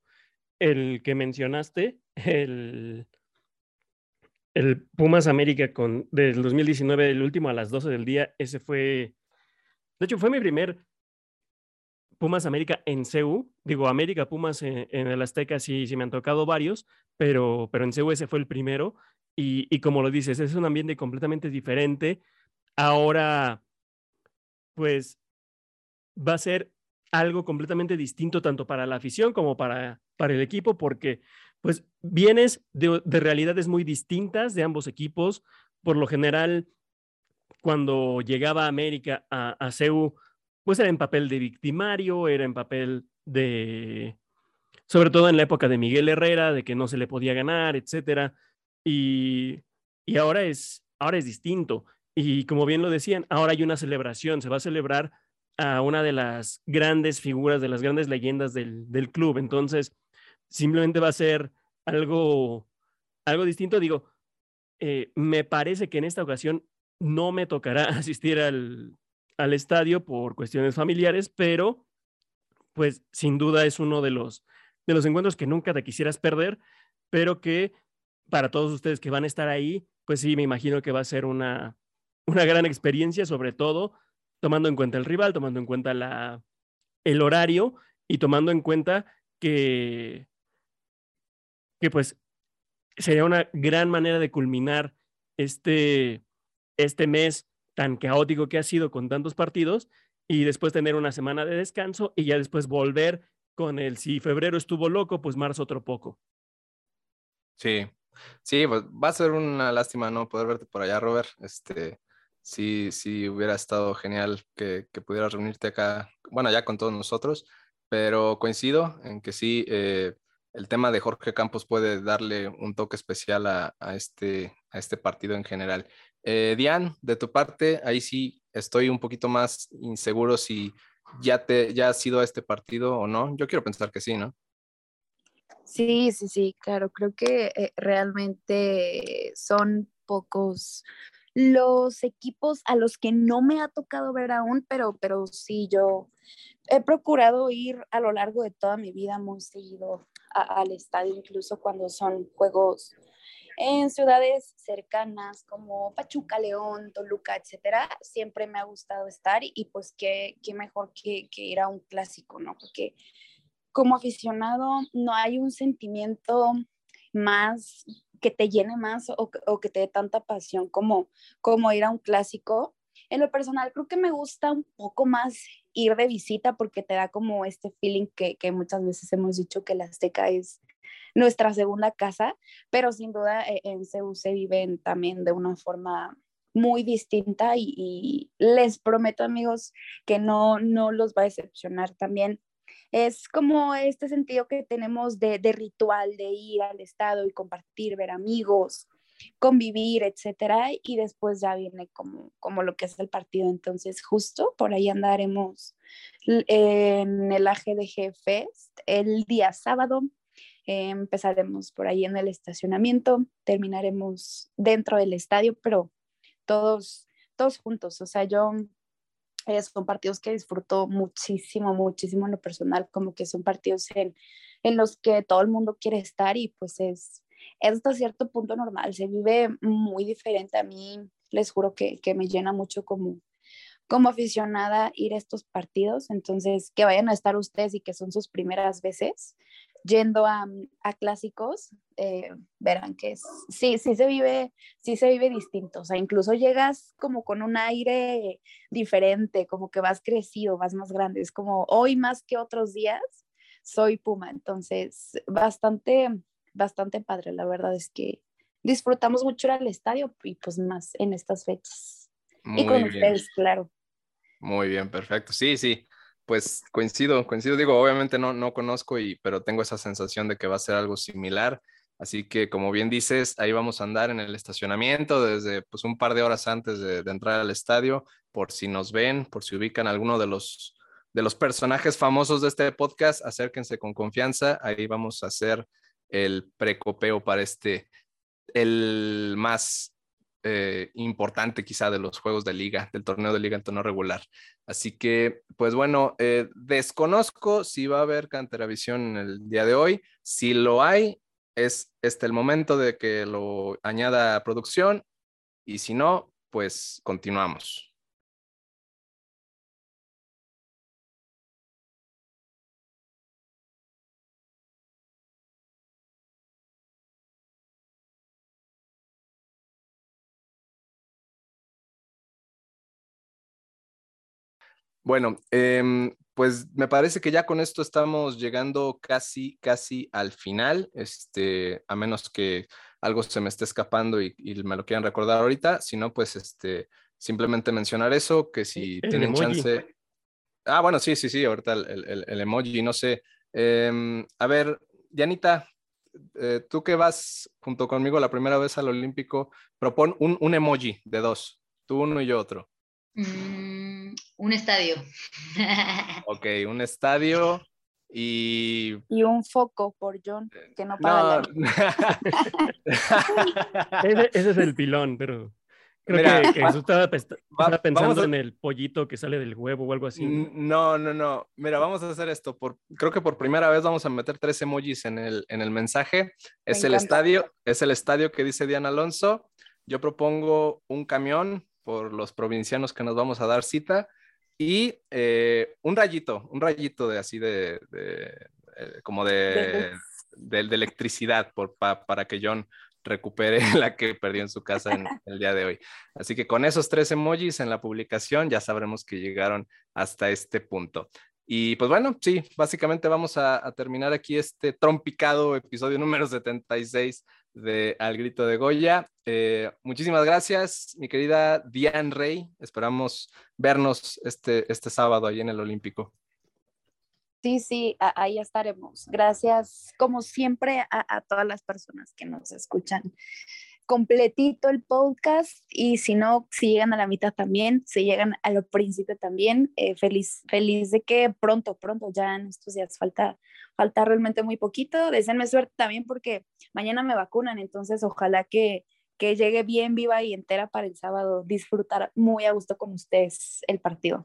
el que mencionaste, el, el Pumas América con, del 2019, el último a las 12 del día, ese fue, de hecho fue mi primer Pumas América en CEU, digo América Pumas en, el Azteca sí, sí me han tocado varios, pero, pero en CEU ese fue el primero y, y como lo dices, es un ambiente completamente diferente. Ahora, pues va a ser algo completamente distinto tanto para la afición como para, para el equipo, porque pues vienes de, realidades muy distintas de ambos equipos. Por lo general, cuando llegaba América a, a CEU, pues era en papel de victimario, era en papel de, sobre todo en la época de Miguel Herrera, de que no se le podía ganar, etcétera. Y, y ahora, es, ahora es distinto. Y como bien lo decían, ahora hay una celebración, se va a celebrar a una de las grandes figuras, de las grandes leyendas del, del club. Entonces, simplemente va a ser algo, algo distinto. Digo, eh, me parece que en esta ocasión no me tocará asistir al, al estadio por cuestiones familiares, pero pues sin duda es uno de los, de los encuentros que nunca te quisieras perder, pero que para todos ustedes que van a estar ahí, pues sí, me imagino que va a ser una, una gran experiencia, sobre todo tomando en cuenta el rival, tomando en cuenta la, el horario y tomando en cuenta que, que pues sería una gran manera de culminar este, este mes tan caótico que ha sido con tantos partidos y después tener una semana de descanso y ya después volver con el si febrero estuvo loco, pues marzo otro poco. Sí, sí, pues va a ser una lástima no poder verte por allá, Robert. Este, sí, sí hubiera estado genial que, que pudieras reunirte acá, bueno, ya con todos nosotros, pero coincido en que sí, eh, el tema de Jorge Campos puede darle un toque especial a, este, a este partido en general. Eh, Diane, de tu parte, ahí sí estoy un poquito más inseguro si ya, te, ya has ido a este partido o no. Yo quiero pensar que sí, ¿no? Sí, sí, sí, claro, creo que eh, realmente son pocos los equipos a los que no me ha tocado ver aún, pero, pero sí, yo he procurado ir a lo largo de toda mi vida muy seguido al estadio, incluso cuando son juegos en ciudades cercanas como Pachuca, León, Toluca, etcétera, siempre me ha gustado estar y, pues qué, qué mejor que, que, ir a un clásico, ¿no? Porque como aficionado no hay un sentimiento más que te llene más o, o, que te dé tanta pasión como, como ir a un clásico. En lo personal, creo que me gusta un poco más ir de visita porque te da como este feeling que, que muchas veces hemos dicho que la Azteca es nuestra segunda casa, pero sin duda eh, en CEU se viven también de una forma muy distinta y, les prometo amigos que no, no los va a decepcionar también. Es como este sentido que tenemos de, de ritual, de ir al estado y compartir, ver amigos, convivir, etcétera, y después ya viene como, como lo que es el partido. Entonces, justo por ahí andaremos en el AGDG Fest el día sábado. empezaremos por ahí en el estacionamiento, terminaremos dentro del estadio, pero todos, todos juntos. O sea, yo eh, son partidos que disfruto muchísimo, muchísimo en lo personal, como que son partidos en, en los que todo el mundo quiere estar y pues es, es hasta cierto punto normal, se vive muy diferente a mí, les juro que, que me llena mucho como, como aficionada ir a estos partidos, entonces que vayan a estar ustedes y que son sus primeras veces, yendo a, a clásicos, eh, verán que es, sí, sí se vive, sí se vive distinto, o sea, incluso llegas como con un aire diferente, como que vas crecido, vas más grande, es como hoy más que otros días, soy Puma, entonces bastante, bastante padre, la verdad es que disfrutamos mucho al estadio y pues más en estas fechas. y con ustedes, claro. Muy bien, perfecto. Sí, sí, pues coincido, coincido, digo, obviamente no, no conozco, y, pero tengo esa sensación de que va a ser algo similar. Así que, como bien dices, ahí vamos a andar en el estacionamiento desde pues, un par de horas antes de, entrar al estadio, por si nos ven, por si ubican alguno de los, de los personajes famosos de este podcast, acérquense con confianza. Ahí vamos a hacer el precopeo para este, el más eh, importante quizá de los juegos de liga, del torneo de liga en tono regular. Así que, pues bueno, eh, desconozco si va a haber Canteravisión en el día de hoy. Si lo hay, es este el momento de que lo añada a producción y si no, pues continuamos. Bueno, em, pues me parece que ya con esto estamos llegando casi, casi al final, este, a menos que algo se me esté escapando y, me lo quieran recordar ahorita, si no, pues este, simplemente mencionar eso, que si tienen chance... Ah, bueno, sí, sí, sí, ahorita el, emoji, no sé. Em, a ver, Dianita, eh, tú que vas junto conmigo la primera vez al Olímpico, propon un, un emoji de dos, tú uno y yo otro. Mm, un estadio. ok, un estadio y... Y un foco por John, que no paga ese, es el pilón, pero... Creo que, estaba, pensando en el pollito que sale del huevo o algo así. No, no, no. Mira, vamos a hacer esto. Por, creo que por primera vez vamos a meter tres emojis en el, en el mensaje. Es el estadio, es el estadio que dice Diana Alonso. Yo propongo un camión por los provincianos que nos vamos a dar cita y eh, un rayito, un rayito de así de, eh, como de, de, electricidad por, para que John recupere la que perdió en su casa en el día de hoy. Así que con esos tres emojis en la publicación ya sabremos que llegaron hasta este punto. Y pues bueno, sí, básicamente vamos a, a terminar aquí este trompicado episodio número 76 de Al Grito de Goya. Eh, muchísimas gracias, mi querida Diane Rey. Esperamos vernos este, este sábado ahí en el Olímpico. Sí, sí, ahí estaremos. Gracias, como siempre, a, todas las personas que nos escuchan completito el podcast y si no, si llegan a la mitad también, si llegan a lo principio también, eh, feliz, feliz de que pronto, pronto, ya en estos días falta falta realmente muy poquito. Deseenme suerte también porque mañana me vacunan, entonces ojalá que, que llegue bien viva y entera para el sábado, disfrutar muy a gusto con ustedes el partido.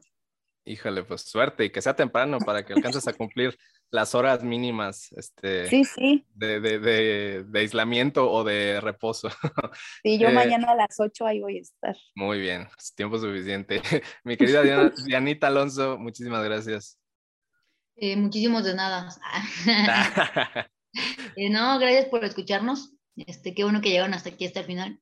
Híjole, pues suerte y que sea temprano para que alcances a cumplir las horas mínimas este, sí, sí. De, de, de, aislamiento o de reposo. Sí, yo eh, mañana a las 8 ahí voy a estar. Muy bien, tiempo suficiente. Mi querida Diana, Dianita Alonso, muchísimas gracias. Eh, muchísimos de nada. Eh, no, gracias por escucharnos. Este, qué bueno que llegaron hasta aquí, hasta el final.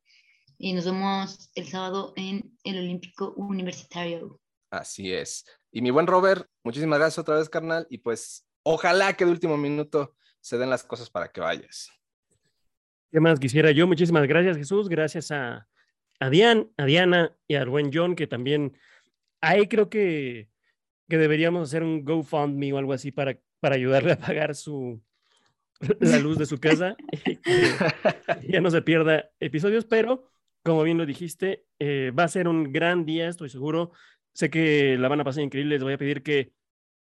Y nos vemos el sábado en el Olímpico Universitario. Así es. Y mi buen Robert, muchísimas gracias otra vez, carnal. Y pues ojalá que de último minuto se den las cosas para que vayas. ¿Qué más quisiera yo? Muchísimas gracias, Jesús. Gracias a, a, Dian, a Diana y al buen John, que también ahí creo que, que deberíamos hacer un GoFundMe o algo así para, para ayudarle a pagar su, la luz de su casa y ya no se pierda episodios, pero como bien lo dijiste, eh, va a ser un gran día, estoy seguro. Sé que la van a pasar increíble. Les voy a pedir que,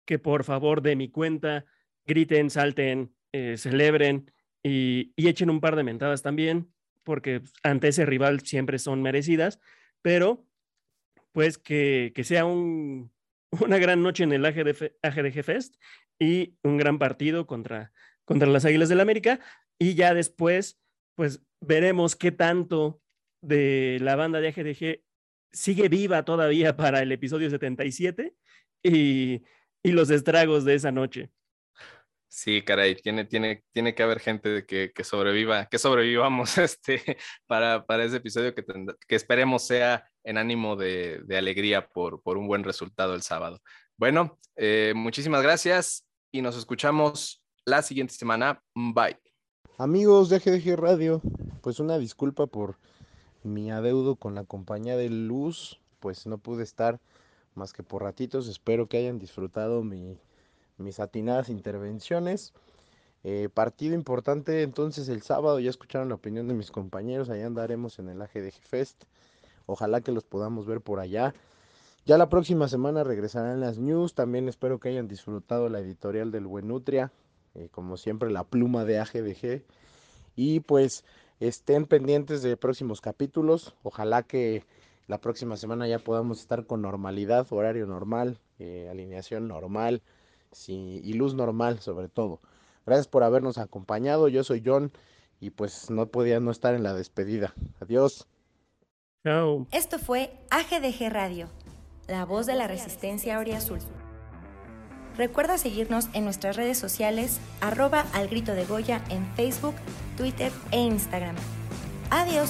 que por favor de mi cuenta griten, salten, eh, celebren y, y, echen un par de mentadas también, porque ante ese rival siempre son merecidas, pero pues que, que sea un, una gran noche en el AGDF, AGDG Fest y un gran partido contra, contra las Águilas del la América y ya después pues veremos qué tanto de la banda de AGDG sigue viva todavía para el episodio 77 y, y los estragos de esa noche. Sí, caray, tiene, tiene, tiene que haber gente que, que sobreviva, que sobrevivamos este, para, para ese episodio que, que esperemos sea en ánimo de, alegría por, por un buen resultado el sábado. Bueno, eh, muchísimas gracias y nos escuchamos la siguiente semana. Bye. Amigos de GDG Radio, pues una disculpa por mi adeudo con la compañía de Luz, pues no pude estar más que por ratitos. Espero que hayan disfrutado mi mis atinadas intervenciones. Eh, partido importante entonces el sábado, ya escucharon la opinión de mis compañeros, allá andaremos en el AGDG Fest. Ojalá que los podamos ver por allá. Ya la próxima semana regresarán las news. También espero que hayan disfrutado la editorial del Buen Nutria. Eh, como siempre, la pluma de AGDG. Y pues estén pendientes de próximos capítulos. Ojalá que la próxima semana ya podamos estar con normalidad, horario normal, eh, alineación normal y luz normal sobre todo. Gracias por habernos acompañado. Yo soy John y pues no podía no estar en la despedida. Adiós. Esto fue AGDG Radio, la voz de la resistencia Azul. Recuerda seguirnos en nuestras redes sociales, arroba al grito de Goya en Facebook, Twitter e Instagram. Adiós.